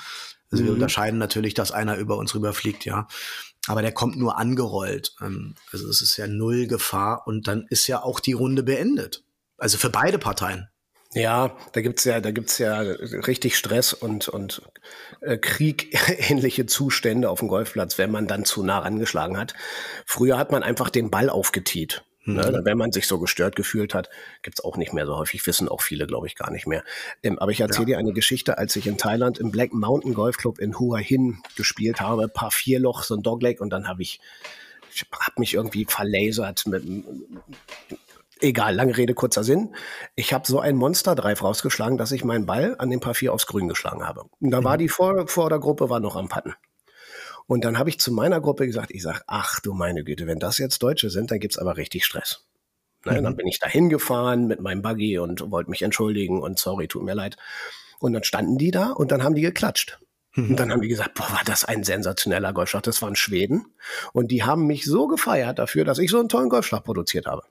Also mhm. wir unterscheiden natürlich, dass einer über uns rüberfliegt, ja. Aber der kommt nur angerollt. Ähm, also es ist ja null Gefahr und dann ist ja auch die Runde beendet. Also für beide Parteien. Ja, da gibt's ja, da gibt's ja richtig Stress und, und äh, kriegähnliche Zustände auf dem Golfplatz, wenn man dann zu nah rangeschlagen hat. Früher hat man einfach den Ball aufgetiet. Ne? Mhm. Ne, wenn man sich so gestört gefühlt hat, gibt's auch nicht mehr so häufig, wissen auch viele, glaube ich, gar nicht mehr. Ähm, aber ich erzähle ja. dir eine Geschichte, als ich in Thailand im Black Mountain Golf Club in Hua Hin gespielt habe, paar vier Loch, so ein Dogleg, und dann habe ich ich habe mich irgendwie verlasert mit Egal, lange Rede, kurzer Sinn. Ich habe so ein Monster-Drive rausgeschlagen, dass ich meinen Ball an dem Paar 4 aufs Grün geschlagen habe. Und da war mhm. die Vor Vordergruppe war noch am Patten. Und dann habe ich zu meiner Gruppe gesagt, ich sage, ach du meine Güte, wenn das jetzt Deutsche sind, dann gibt's aber richtig Stress. Mhm. Dann bin ich da hingefahren mit meinem Buggy und wollte mich entschuldigen und sorry, tut mir leid. Und dann standen die da und dann haben die geklatscht. Mhm. Und dann haben die gesagt, boah, war das ein sensationeller Golfschlag. Das waren Schweden. Und die haben mich so gefeiert dafür, dass ich so einen tollen Golfschlag produziert habe.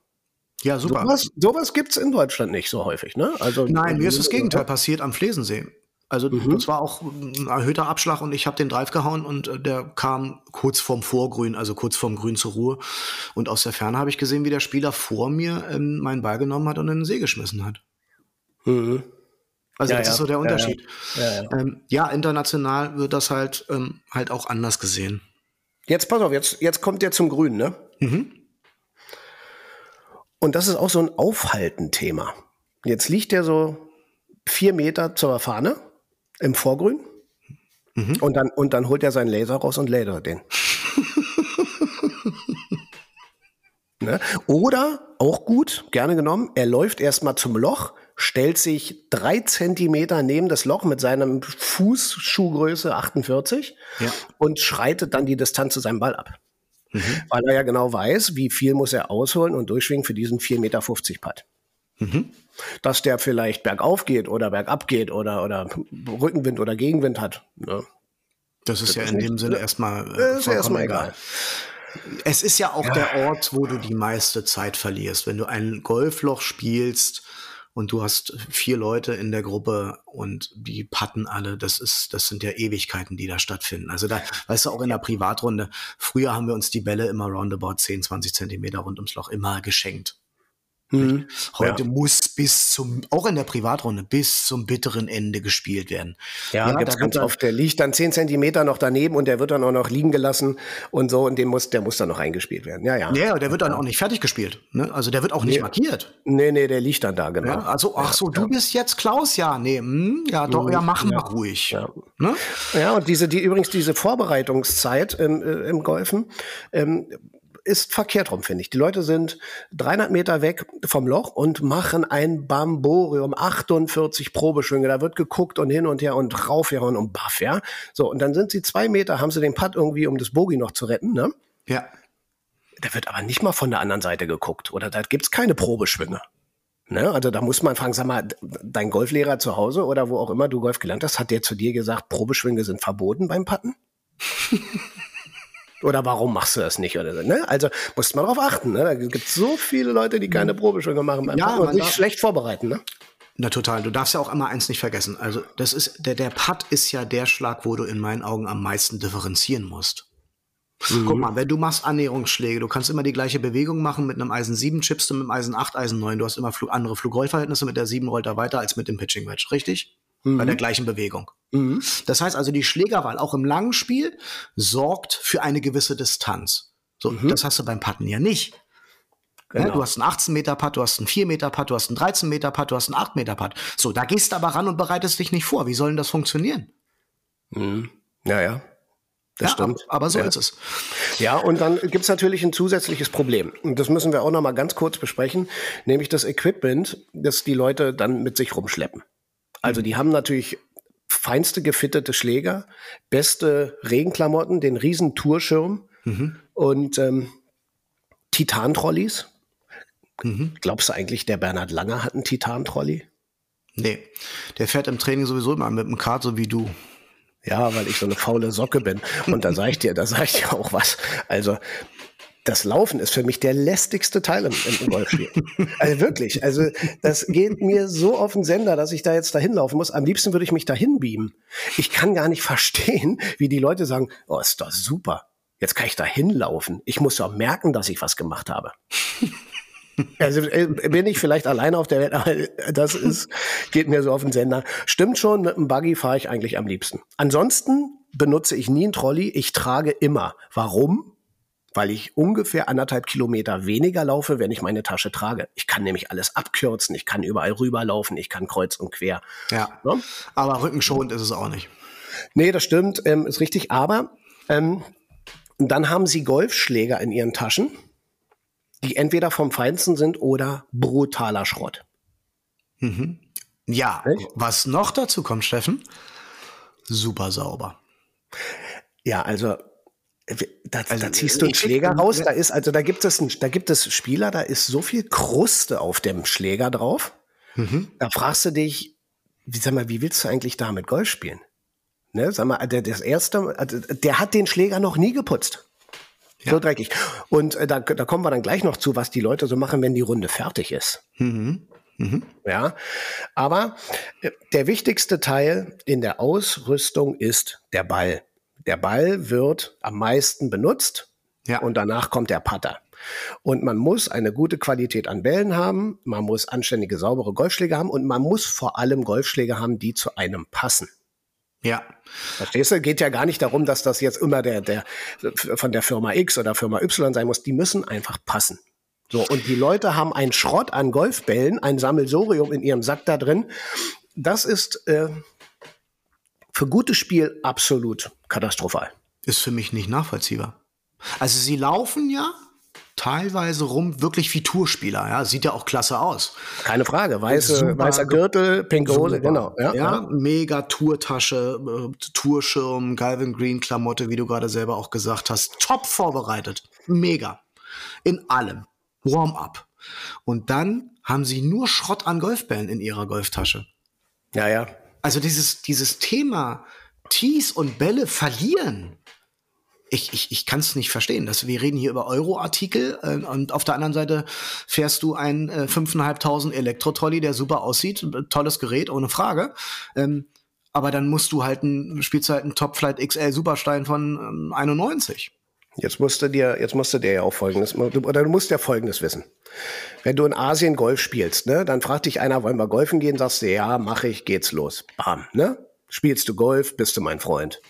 Ja, super. Sowas, sowas gibt es in Deutschland nicht so häufig, ne? Also, Nein, mir ist das Gegenteil passiert am Flesensee. Also mhm. das war auch ein erhöhter Abschlag und ich habe den Drive gehauen und äh, der kam kurz vorm Vorgrün, also kurz vorm Grün zur Ruhe. Und aus der Ferne habe ich gesehen, wie der Spieler vor mir ähm, meinen Ball genommen hat und in den See geschmissen hat. Mhm. Also ja, das ja. ist so der Unterschied. Ja, ähm, ja, international wird das halt ähm, halt auch anders gesehen. Jetzt pass auf, jetzt, jetzt kommt der zum Grün, ne? Mhm. Und das ist auch so ein Aufhalten-Thema. Jetzt liegt der so vier Meter zur Fahne im Vorgrün. Mhm. Und, dann, und dann holt er seinen Laser raus und lasert den. ne? Oder, auch gut, gerne genommen, er läuft erstmal zum Loch, stellt sich drei Zentimeter neben das Loch mit seinem Fußschuhgröße 48 Ja. und schreitet dann die Distanz zu seinem Ball ab. Mhm. Weil er ja genau weiß, wie viel muss er ausholen und durchschwingen für diesen 4,50 Meter Putt. Mhm. Dass der vielleicht bergauf geht oder bergab geht oder, oder Rückenwind oder Gegenwind hat. Ne? Das ist ja ist in dem Sinne erstmal äh, Ist ja vollkommen erstmal egal. Es ist ja auch der Ort, wo du die meiste Zeit verlierst. Wenn du ein Golfloch spielst und du hast vier Leute in der Gruppe und die patten alle, das ist, das sind ja Ewigkeiten, die da stattfinden. Also da, weißt du, auch in der Privatrunde, früher haben wir uns die Bälle immer roundabout 10, 20 Zentimeter rund ums Loch immer geschenkt. Mhm. Heute muss bis zum, auch in der Privatrunde, bis zum bitteren Ende gespielt werden. Ja, da gibt's ganz oft. Der liegt dann 10 Zentimeter noch daneben und der wird dann auch noch liegen gelassen und so und den muss, der muss dann noch eingespielt werden. Ja, ja. Ja, der wird dann auch nicht fertig gespielt. Ne? Also der wird auch nicht Nee. markiert. Nee, nee, der liegt dann da, genau. Ja, also, ach so, du bist jetzt Klaus, ja, nee, hm, ja, doch, ja, mach mal ruhig. Ja. Ne? Ja, und diese, die übrigens diese Vorbereitungszeit im, äh, im Golfen ähm, ist verkehrt rum, finde ich. Die Leute sind 300 Meter weg vom Loch und machen ein Bamborium, 48 Probeschwünge. Da wird geguckt und hin und her und raufgehauen und baff, ja. So, und dann sind sie zwei Meter, haben sie den Putt irgendwie, um das Bogie noch zu retten, ne? Ja. Da wird aber nicht mal von der anderen Seite geguckt. Oder da gibt's keine Probeschwünge. Ne? Also da muss man fragen, sag mal, dein Golflehrer zu Hause oder wo auch immer du Golf gelernt hast, hat der zu dir gesagt, Probeschwünge sind verboten beim Putten? oder warum machst du das nicht? Oder so, ne? Also muss man darauf achten. Ne? Da gibt so viele Leute, die keine Probeschwünge machen beim Ja, Putten und man sich schlecht vorbereiten. Ne? Na total. Du darfst ja auch immer eins nicht vergessen. Also das ist der der Putt ist ja der Schlag, wo du in meinen Augen am meisten differenzieren musst. Guck mal, wenn du machst Annäherungsschläge, du kannst immer die gleiche Bewegung machen mit einem Eisen 7, chippst du mit einem Eisen 8, Eisen 9. Du hast immer Flug, andere Flugrollverhältnisse, mit der 7 rollt er weiter als mit dem Pitching Wedge, richtig? Bei der gleichen Bewegung. Mhm. Das heißt also, die Schlägerwahl auch im langen Spiel sorgt für eine gewisse Distanz. So, das hast du beim Putten ja nicht. Ja, Genau. du hast einen 18 Meter Putt, du hast einen 4 Meter Putt, du hast einen 13 Meter Putt, du hast einen 8 Meter Putt. So, da gehst du aber ran und bereitest dich nicht vor. Wie soll denn das funktionieren? Mhm. Ja, ja. Das ja, stimmt. Aber, so ja. ist es. Ja, und dann gibt's natürlich ein zusätzliches Problem. Und das müssen wir auch noch mal ganz kurz besprechen, nämlich das Equipment, das die Leute dann mit sich rumschleppen. Also die haben natürlich feinste gefittete Schläger, beste Regenklamotten, den riesen Tourschirm und ähm, Titan-Trolleys. Glaubst du eigentlich, der Bernhard Langer hat einen Titan-Trolley? Nee, der fährt im Training sowieso immer mit dem Kart, so wie du. Ja, weil ich so eine faule Socke bin. Und da sag ich dir, da sag ich dir auch was. Also, das Laufen ist für mich der lästigste Teil im, im Golfspiel. Also wirklich. Also, das geht mir so auf den Sender, dass ich da jetzt dahin laufen muss. Am liebsten würde ich mich dahin beamen. Ich kann gar nicht verstehen, wie die Leute sagen, oh, ist doch super. Jetzt kann ich da hinlaufen. Ich muss doch merken, dass ich was gemacht habe. Also äh, bin ich vielleicht alleine auf der Welt, aber das ist, geht mir so auf den Sender. Stimmt schon, mit dem Buggy fahre ich eigentlich am liebsten. Ansonsten benutze ich nie einen Trolley, ich trage immer. Warum? Weil ich ungefähr anderthalb Kilometer weniger laufe, wenn ich meine Tasche trage. Ich kann nämlich alles abkürzen, ich kann überall rüberlaufen, ich kann kreuz und quer. Ja. Ne? Aber rückenschonend ist es auch nicht. Nee, das stimmt, ähm, ist richtig. Aber ähm, dann haben sie Golfschläger in ihren Taschen, die entweder vom Feinsten sind oder brutaler Schrott. Ja, Echt? was noch dazu kommt, Steffen, super sauber. Ja, also da, Also, da ziehst du einen Schläger raus, da ist also da gibt es ein, da gibt es Spieler, da ist so viel Kruste auf dem Schläger drauf. Da fragst du dich, wie sag mal, wie willst du eigentlich damit Golf spielen? Ne, sag mal, der, das erste, also, der hat den Schläger noch nie geputzt. So dreckig. Und äh, da, da kommen wir dann gleich noch zu, was die Leute so machen, wenn die Runde fertig ist. Ja, aber äh, der wichtigste Teil in der Ausrüstung ist der Ball. Der Ball wird am meisten benutzt Ja. und danach kommt der Putter. Und man muss eine gute Qualität an Bällen haben, man muss anständige, saubere Golfschläge haben und man muss vor allem Golfschläge haben, die zu einem passen. Ja. Verstehst du? Geht ja gar nicht darum, dass das jetzt immer der, der von der Firma X oder Firma Y sein muss. Die müssen einfach passen. So, und die Leute haben einen Schrott an Golfbällen, ein Sammelsorium in ihrem Sack da drin. Das ist äh, für gutes Spiel absolut katastrophal. Ist für mich nicht nachvollziehbar. Also sie laufen ja teilweise rum wirklich wie Tourspieler. Ja, sieht ja auch klasse aus. Keine Frage. Weiße, super, weißer Gürtel, pinke Hose, genau. Ja, ja, mega Tourtasche, äh, Tourschirm, Galvin Green Klamotte, wie du gerade selber auch gesagt hast. Top vorbereitet. Mega. In allem. Warm-up. Und dann haben sie nur Schrott an Golfbällen in ihrer Golftasche. Ja, ja. Also dieses, dieses Thema Tees und Bälle verlieren ich, ich, ich kann es nicht verstehen. Das, wir reden hier über Euro-Artikel äh, und auf der anderen Seite fährst du ein äh, 5.500 Elektro-Trolley, der super aussieht, tolles Gerät, ohne Frage. Ähm, aber dann musst du halt ein, spielst halt einen Top Flight XL Superstein von ähm, 91. Jetzt musst du dir, jetzt musst du dir ja auch Folgendes, oder du musst ja Folgendes wissen. Wenn du in Asien Golf spielst, ne, dann fragt dich einer, wollen wir golfen gehen? Sagst du, ja, mach ich, geht's los. Bam, ne? Spielst du Golf, bist du mein Freund.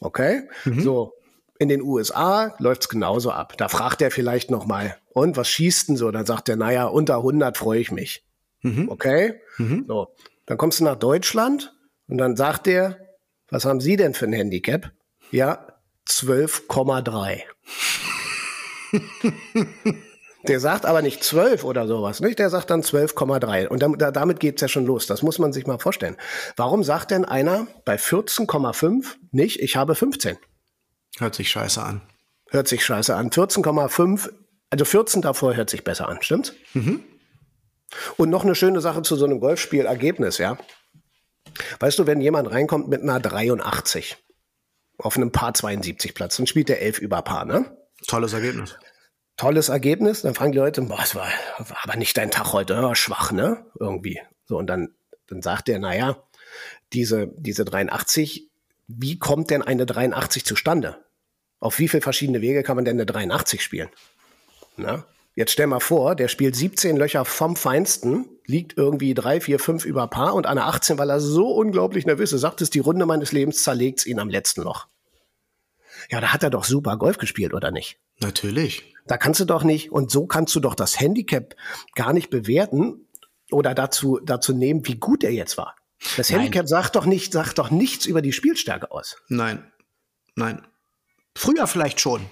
Okay? Mhm. So, in den USA läuft's genauso ab. Da fragt er vielleicht noch mal, und was schießt denn so? Dann sagt er, naja, unter 100 freue ich mich. Mhm. Okay? Mhm. So, dann kommst du nach Deutschland und dann sagt er, was haben Sie denn für ein Handicap? Ja, 12,3. Der sagt aber nicht 12 oder sowas, nicht? Der sagt dann 12,3. Und damit geht's ja schon los. Das muss man sich mal vorstellen. Warum sagt denn einer bei 14,5 nicht, ich habe 15? Hört sich scheiße an. Hört sich scheiße an. 14,5, also 14 davor hört sich besser an, stimmt's? Mhm. Und noch eine schöne Sache zu so einem Golfspiel, Ergebnis, ja. Weißt du, wenn jemand reinkommt mit einer 83 auf einem Paar 72 Platz, dann spielt der 11 über Paar, ne? Tolles Ergebnis. Tolles Ergebnis, dann fragen die Leute, boah, es war, war aber nicht dein Tag heute, oh, schwach, ne? Irgendwie. So, und dann, dann sagt der, naja, diese, diese 83, wie kommt denn eine 83 zustande? Auf wie viele verschiedene Wege kann man denn eine 83 spielen? Na? Jetzt stell mal vor, der spielt 17 Löcher vom Feinsten, liegt irgendwie drei, vier, fünf über Paar und der 18, weil er so unglaublich nervös ist, sagt es, die Runde meines Lebens zerlegt ihn am letzten Loch. Ja, da hat er doch super Golf gespielt, oder nicht? Natürlich. Da kannst du doch nicht, und so kannst du doch das Handicap gar nicht bewerten oder dazu, dazu nehmen, wie gut er jetzt war. Das Nein. Handicap sagt doch nicht, sagt doch nichts über die Spielstärke aus. Nein. Nein. Früher vielleicht schon.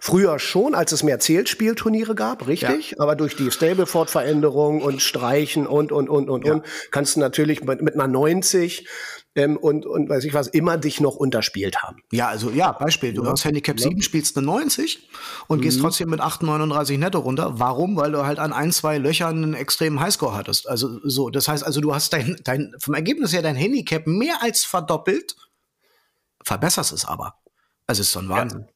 Früher schon, als es mehr Zählspielturniere gab, richtig. Ja. Aber durch die Stableford-Veränderung und Streichen und, und, und, und, ja. und, kannst du natürlich mit, mit einer 90 ähm, und, und weiß ich was, immer dich noch unterspielt haben. Ja, also ja, Beispiel, du ja. hast Handicap 7, spielst eine 90 und mhm. gehst trotzdem mit 38 netto runter. Warum? Weil du halt an ein, zwei Löchern einen extremen Highscore hattest. Also so, das heißt also, du hast dein, dein, vom Ergebnis her dein Handicap mehr als verdoppelt, verbesserst es aber. Also ist so ein Wahnsinn.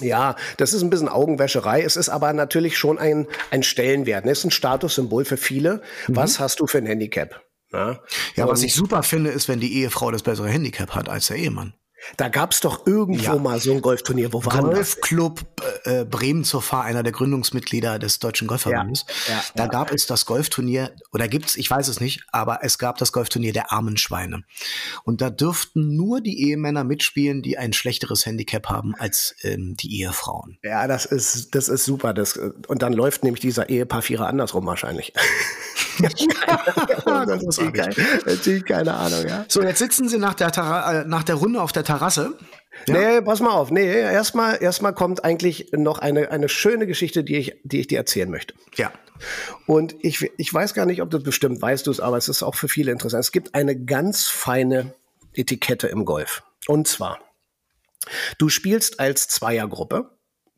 Ja. das ist ein bisschen Augenwäscherei. Es ist aber natürlich schon ein, ein Stellenwert. Es ist ein Statussymbol für viele. Mhm. Was hast du für ein Handicap? Ja, ja was ich super finde, ist, wenn die Ehefrau das bessere Handicap hat als der Ehemann. Da gab es doch irgendwo ja. mal so ein Golfturnier. Wo war Golfclub äh, Bremen zur Fahr, einer der Gründungsmitglieder des Deutschen Golfverbandes. Ja. Ja. Da gab es das Golfturnier, oder gibt's, ich weiß es nicht, aber es gab das Golfturnier der armen Schweine. Und da dürften nur die Ehemänner mitspielen, die ein schlechteres Handicap haben als ähm, die Ehefrauen. Ja, das ist, das ist super. Das, und dann läuft nämlich dieser Ehepaar Vierer andersrum wahrscheinlich. Natürlich keine Ahnung, ja. So, jetzt sitzen sie nach der, äh, nach der Runde auf der Terrasse. Ja? Nee, pass mal auf. Nee, erstmal erstmal kommt eigentlich noch eine, eine schöne Geschichte, die ich, die ich dir erzählen möchte. Ja. Und ich, ich weiß gar nicht, ob du es bestimmt weißt, du es, aber es ist auch für viele interessant. Es gibt eine ganz feine Etikette im Golf. Und zwar, du spielst als Zweiergruppe.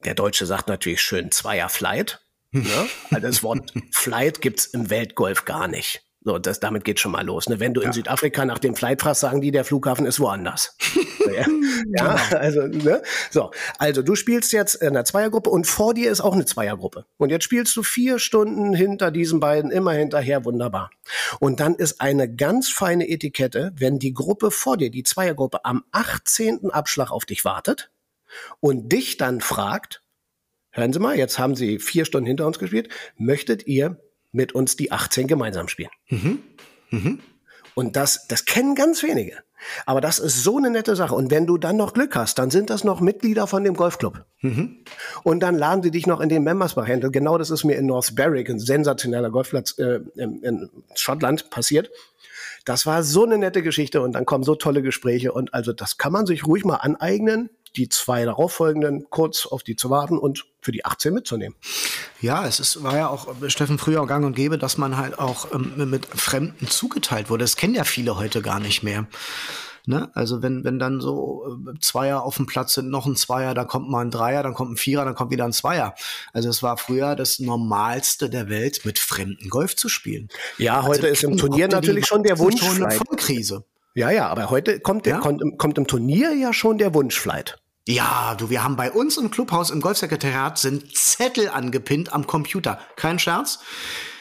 Der Deutsche sagt natürlich schön Zweierflight. Ne? Also das Wort Flight gibt's im Weltgolf gar nicht. So, das, damit geht schon mal los. Ne? Wenn du ja. in Südafrika nach dem Flight fragst, sagen die, der Flughafen ist woanders. ja, ja, also, ne? So, also du spielst jetzt in der Zweiergruppe und vor dir ist auch eine Zweiergruppe. Und jetzt spielst du vier Stunden hinter diesen beiden immer hinterher, wunderbar. Und dann ist eine ganz feine Etikette, wenn die Gruppe vor dir, die Zweiergruppe, am 18. Abschlag auf dich wartet und dich dann fragt, hören Sie mal, jetzt haben Sie vier Stunden hinter uns gespielt, möchtet ihr mit uns die 18 gemeinsam spielen? Mhm. Mhm. Und das, das kennen ganz wenige. Aber das ist so eine nette Sache. Und wenn du dann noch Glück hast, dann sind das noch Mitglieder von dem Golfclub. Mhm. Und dann laden sie dich noch in den Membersbach Handle. Genau das ist mir in North Berwick, ein sensationeller Golfplatz äh, in, in Schottland, passiert. Das war so eine nette Geschichte und dann kommen so tolle Gespräche und also das kann man sich ruhig mal aneignen die zwei darauffolgenden kurz auf die zu warten und für die 18 mitzunehmen. Ja, es ist, war ja auch Steffen früher gang und gäbe, dass man halt auch ähm, mit Fremden zugeteilt wurde. Das kennen ja viele heute gar nicht mehr. Ne? Also wenn, wenn dann so äh, Zweier auf dem Platz sind, noch ein Zweier, da kommt mal ein Dreier, dann kommt ein Vierer, dann kommt wieder ein Zweier. Also es war früher das Normalste der Welt, mit fremden Golf zu spielen. Ja, heute also, ist im Turnier natürlich schon der Wunsch. Schon eine Vollkrise. Ja, ja, aber heute kommt, ja? kommt, kommt im Turnier ja schon der Wunschflight. Ja, du, wir haben bei uns im Clubhaus im Golfsekretariat sind Zettel angepinnt am Computer. Kein Scherz.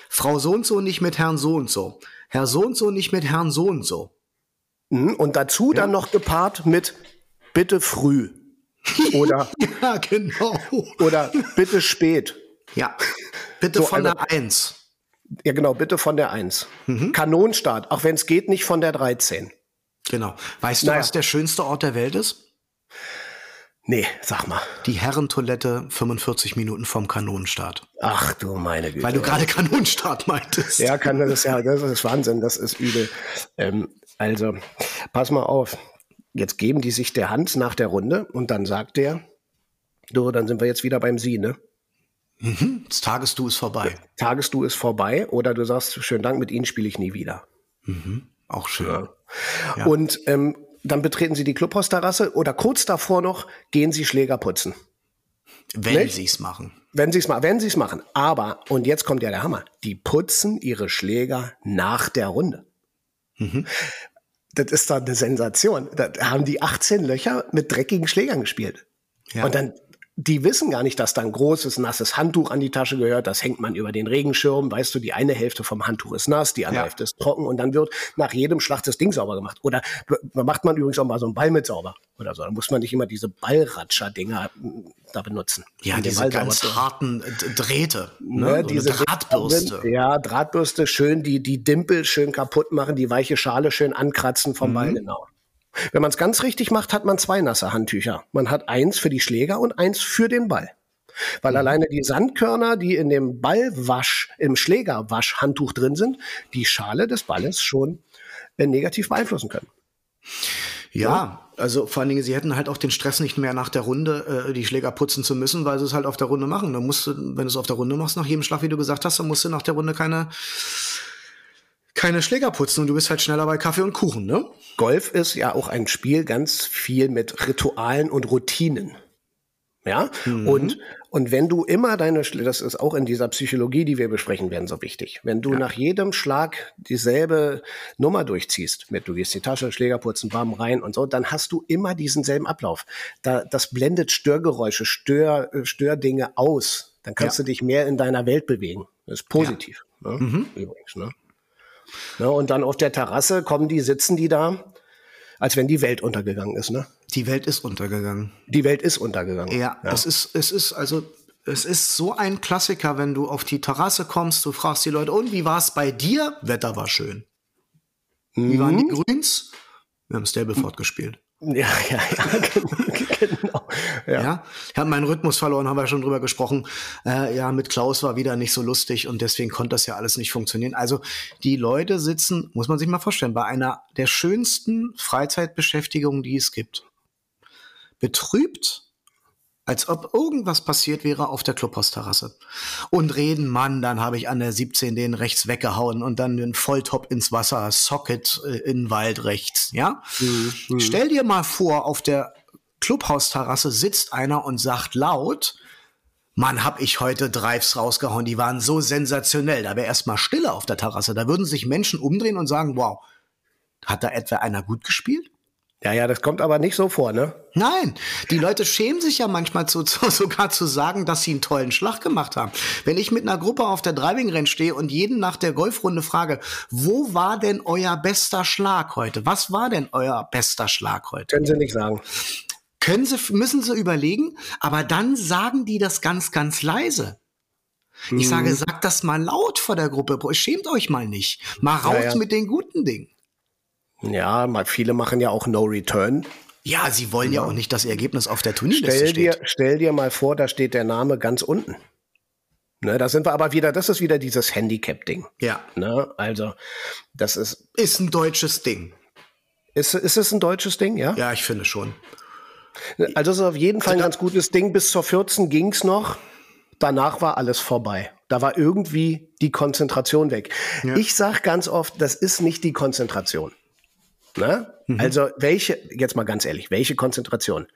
Frau so und so nicht mit Herrn so und so. Herr so und so nicht mit Herrn so und so. Und dazu ja. dann noch gepaart mit bitte früh. Oder, ja, genau. Oder bitte spät. Ja, bitte so, von also, der 1. Ja, genau, bitte von der 1. Mhm. Kanonstart, auch wenn es geht, nicht von der 13. Genau. Weißt du, naja. was der schönste Ort der Welt ist? Nee, sag mal. Die Herrentoilette 45 Minuten vom Kanonenstart. Ach du meine Güte. Weil du gerade Kanonenstart meintest. Ja, kann das ist ja, das ist Wahnsinn, das ist übel. Ähm, also, pass mal auf. Jetzt geben die sich der Hand nach der Runde und dann sagt der, du, dann sind wir jetzt wieder beim Sie, ne? Mhm. Das Tagesdu ist vorbei. Tagesdu ist vorbei oder du sagst, schönen Dank, mit Ihnen spiele ich nie wieder. Mhm. Auch schön. Ja. Ja. Und ähm, dann betreten Sie die Clubhausterrasse oder kurz davor noch gehen Sie Schläger putzen. Wenn Sie es machen. Wenn Sie es machen, wenn Sie es machen. Aber, und jetzt kommt ja der Hammer, die putzen ihre Schläger nach der Runde. Mhm. Das ist doch eine Sensation. Da haben die 18 Löcher mit dreckigen Schlägern gespielt. Ja. Und dann die wissen gar nicht, dass da ein großes, nasses Handtuch an die Tasche gehört. Das hängt man über den Regenschirm. Weißt du, die eine Hälfte vom Handtuch ist nass, die andere ja. Hälfte ist trocken und dann wird nach jedem Schlag das Ding sauber gemacht. Oder macht man übrigens auch mal so einen Ball mit sauber oder so. Da muss man nicht immer diese Ballratscher-Dinger hm, da benutzen. Ja, diese ganz harten Drähte. Ne? ne? diese Drahtbürste. Ja, Drahtbürste, schön die, die Dimpel schön kaputt machen, die weiche Schale schön ankratzen vom mhm. Ball, genau. Wenn man es ganz richtig macht, hat man zwei nasse Handtücher. Man hat eins für die Schläger und eins für den Ball. Weil mhm. alleine die Sandkörner, die in dem Ballwasch, im Schlägerwaschhandtuch drin sind, die Schale des Balles schon äh, negativ beeinflussen können. Ja, also vor allen Dingen, sie hätten halt auch den Stress nicht mehr nach der Runde, äh, die Schläger putzen zu müssen, weil sie es halt auf der Runde machen. Dann musst du, wenn du es auf der Runde machst, nach jedem Schlag, wie du gesagt hast, dann musst du nach der Runde keine keine Schläger putzen und du bist halt schneller bei Kaffee und Kuchen, ne? Golf ist ja auch ein Spiel ganz viel mit Ritualen und Routinen. Ja, mhm. und, und wenn du immer deine, das ist auch in dieser Psychologie, die wir besprechen werden, so wichtig. Wenn du ja. nach jedem Schlag dieselbe Nummer durchziehst, mit du gehst die Tasche, Schläger putzen, bam, rein und so, dann hast du immer diesen selben Ablauf. Da, das blendet Störgeräusche, Stör, Stördinge aus. Dann kannst ja. du dich mehr in deiner Welt bewegen. Das ist positiv. Ja. Ne? Mhm. Übrigens, ne? Ne, und dann auf der Terrasse kommen die, sitzen die da, als wenn die Welt untergegangen ist. Ne? Die Welt ist untergegangen. Die Welt ist untergegangen. Ja, ja. es ist, es ist also, es ist so ein Klassiker, wenn du auf die Terrasse kommst, du fragst die Leute, und wie war es bei dir? Wetter war schön. Mhm. Wie waren die mhm. Grüns? Wir haben Stableford mhm. gespielt. Ja, ja, ja, genau. Ja. ja, ich habe meinen Rhythmus verloren, haben wir schon drüber gesprochen. Äh, ja, mit Klaus war wieder nicht so lustig und deswegen konnte das ja alles nicht funktionieren. Also die Leute sitzen, muss man sich mal vorstellen, bei einer der schönsten Freizeitbeschäftigungen, die es gibt. Betrübt als ob irgendwas passiert wäre auf der Clubhausterrasse. Und reden, Mann, dann habe ich an der 17 den rechts weggehauen und dann den Volltop ins Wasser, Socket äh, in den Wald rechts, ja? Mhm. Stell dir mal vor, auf der Clubhausterrasse sitzt einer und sagt laut, Mann, hab ich heute Drives rausgehauen, die waren so sensationell. Da wäre erstmal Stille auf der Terrasse. Da würden sich Menschen umdrehen und sagen, wow, hat da etwa einer gut gespielt? Ja, ja, das kommt aber nicht so vor, ne? Nein, die Leute schämen sich ja manchmal zu, zu, sogar zu sagen, dass sie einen tollen Schlag gemacht haben. Wenn ich mit einer Gruppe auf der Driving Range stehe und jeden nach der Golfrunde frage, wo war denn euer bester Schlag heute? Was war denn euer bester Schlag heute? Können Sie nicht sagen. Können Sie, müssen Sie überlegen, aber dann sagen die das ganz, ganz leise. Ich mhm. sage, sagt das mal laut vor der Gruppe. Schämt euch mal nicht. Mal raus ja, ja. mit den guten Dingen. Ja, mal viele machen ja auch No Return. Ja, sie wollen ja, ja auch nicht das Ergebnis auf der Turnierliste stell dir, steht. Stell dir mal vor, da steht der Name ganz unten. Ne, da sind wir aber wieder, das ist wieder dieses Handicap-Ding. Ja. Ne, also, das ist. Ist ein deutsches Ding. Ist, ist es ein deutsches Ding, ja? Ja, ich finde schon. Also es ist auf jeden Fall ein ganz gutes Ding. Bis zur 14 ging's noch. Danach war alles vorbei. Da war irgendwie die Konzentration weg. Ja. Ich sag ganz oft, das ist nicht die Konzentration. Ne? Also welche, jetzt mal ganz ehrlich, welche Konzentration?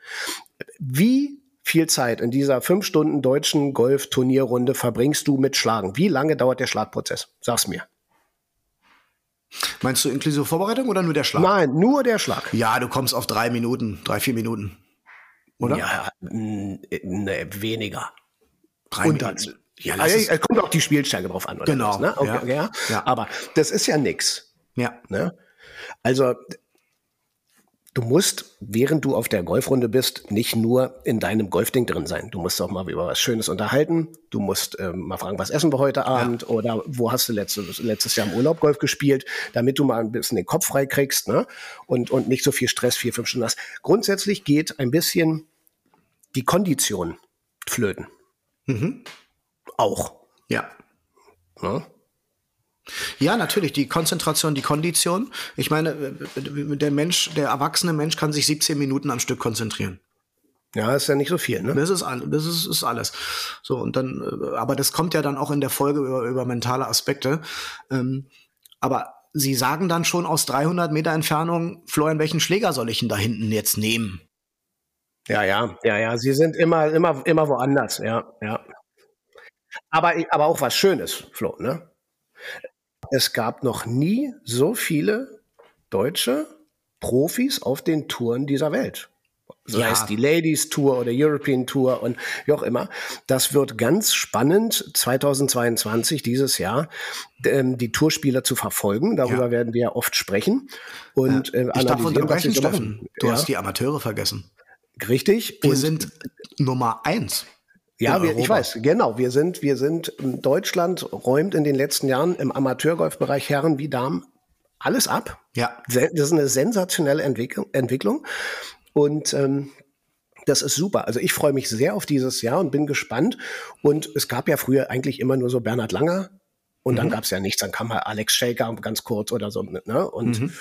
Wie viel Zeit in dieser fünf Stunden deutschen Golf-Turnierrunde verbringst du mit Schlagen? Wie lange dauert der Schlagprozess? Sag's mir. Meinst du inklusive Vorbereitung oder nur der Schlag? Nein, nur der Schlag. Ja, du kommst auf drei Minuten, drei, vier Minuten. Oder? Ja, ne, weniger. drei Und Minuten. Ja, Also, lass es, es kommt auch die Spielstärke drauf an. Oder Genau, was, ne? okay, ja. ja. Ja. Aber das ist ja nix. ja. Ne? Also du musst, während du auf der Golfrunde bist, nicht nur in deinem Golfding drin sein. Du musst auch mal über was Schönes unterhalten. Du musst ähm, mal fragen, was essen wir heute Abend oder wo hast du letztes, letztes Jahr im Urlaub Golf gespielt, damit du mal ein bisschen den Kopf frei kriegst ne? und, und nicht so viel Stress vier, fünf Stunden hast. Grundsätzlich geht ein bisschen die Kondition flöten. Mhm. Auch. Ja. Ne? Ja, natürlich, die Konzentration, die Kondition. Ich meine, der Mensch, der erwachsene Mensch kann sich 17 Minuten am Stück konzentrieren. Ja, ist ja nicht so viel. Ne? Das ist, das ist, ist alles. So, und dann, äh, aber das kommt ja dann auch in der Folge über, über mentale Aspekte. Ähm, aber sie sagen dann schon aus 300 Meter Entfernung, Florian, welchen Schläger soll ich denn da hinten jetzt nehmen? Ja, ja, ja, ja. Sie sind immer, immer, immer woanders. Ja, ja. Aber, aber auch was Schönes, Flo, ne? Es gab noch nie so viele deutsche Profis auf den Touren dieser Welt. Sei Ja. es die Ladies Tour oder European Tour und wie auch immer. Das wird ganz spannend 2022, dieses Jahr, ähm, die Tourspieler zu verfolgen. Darüber Ja. werden wir ja oft sprechen. Und äh, Ich darf unterbrechen, Steffen. Du ja, hast die Amateure vergessen. Richtig. Wir Und- sind Nummer eins. Ja, wir, ich weiß, genau. Wir sind, wir sind, Deutschland räumt in den letzten Jahren im Amateurgolfbereich Herren wie Damen alles ab. Ja. Das ist eine sensationelle Entwicklung. Und ähm, das ist super. Also ich freue mich sehr auf dieses Jahr und bin gespannt. Und es gab ja früher eigentlich immer nur so Bernhard Langer. Und dann gab es ja nichts. Dann kam mal Alex Shaker ganz kurz oder so. Ne? Und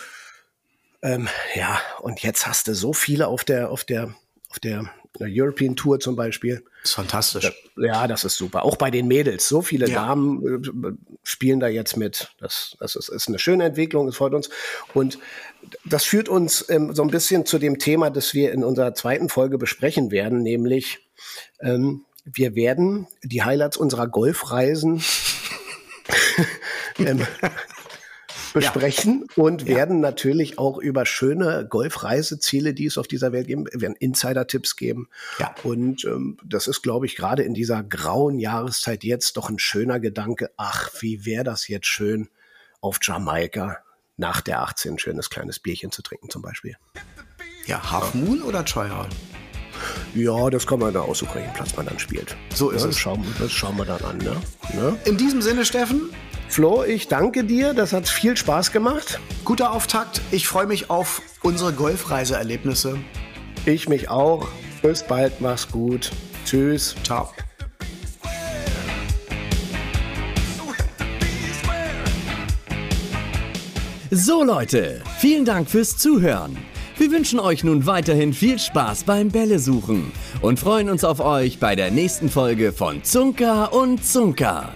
ähm, ja, und jetzt hast du so viele auf der, auf der, auf der European Tour zum Beispiel. ist fantastisch. Ja, das ist super. Auch bei den Mädels. So viele Ja. Damen äh, spielen da jetzt mit. Das, das ist, ist eine schöne Entwicklung, das freut uns. Und das führt uns ähm, so ein bisschen zu dem Thema, das wir in unserer zweiten Folge besprechen werden, nämlich ähm, wir werden die Highlights unserer Golfreisen ähm, besprechen und werden natürlich auch über schöne Golfreiseziele, die es auf dieser Welt geben, werden Insider-Tipps geben. Ja. Und ähm, das ist, glaube ich, gerade in dieser grauen Jahreszeit jetzt doch ein schöner Gedanke. Ach, wie wäre das jetzt schön, auf Jamaika nach der 18 ein schönes kleines Bierchen zu trinken zum Beispiel. Ja, Half Moon oder Trial? Ja, das kann man da aussuchen, welchen Platz man dann spielt. So ist ja, es. Das schauen, das schauen wir dann an. Ne? Ne? In diesem Sinne, Steffen, Flo, ich danke dir. Das hat viel Spaß gemacht. guter Auftakt. Ich freue mich auf unsere Golfreiseerlebnisse. Ich mich auch. Bis bald. Mach's gut. Tschüss. Ciao. So Leute, vielen Dank fürs Zuhören. Wir wünschen euch nun weiterhin viel Spaß beim Bälle suchen und freuen uns auf euch bei der nächsten Folge von Zunker und Zunker.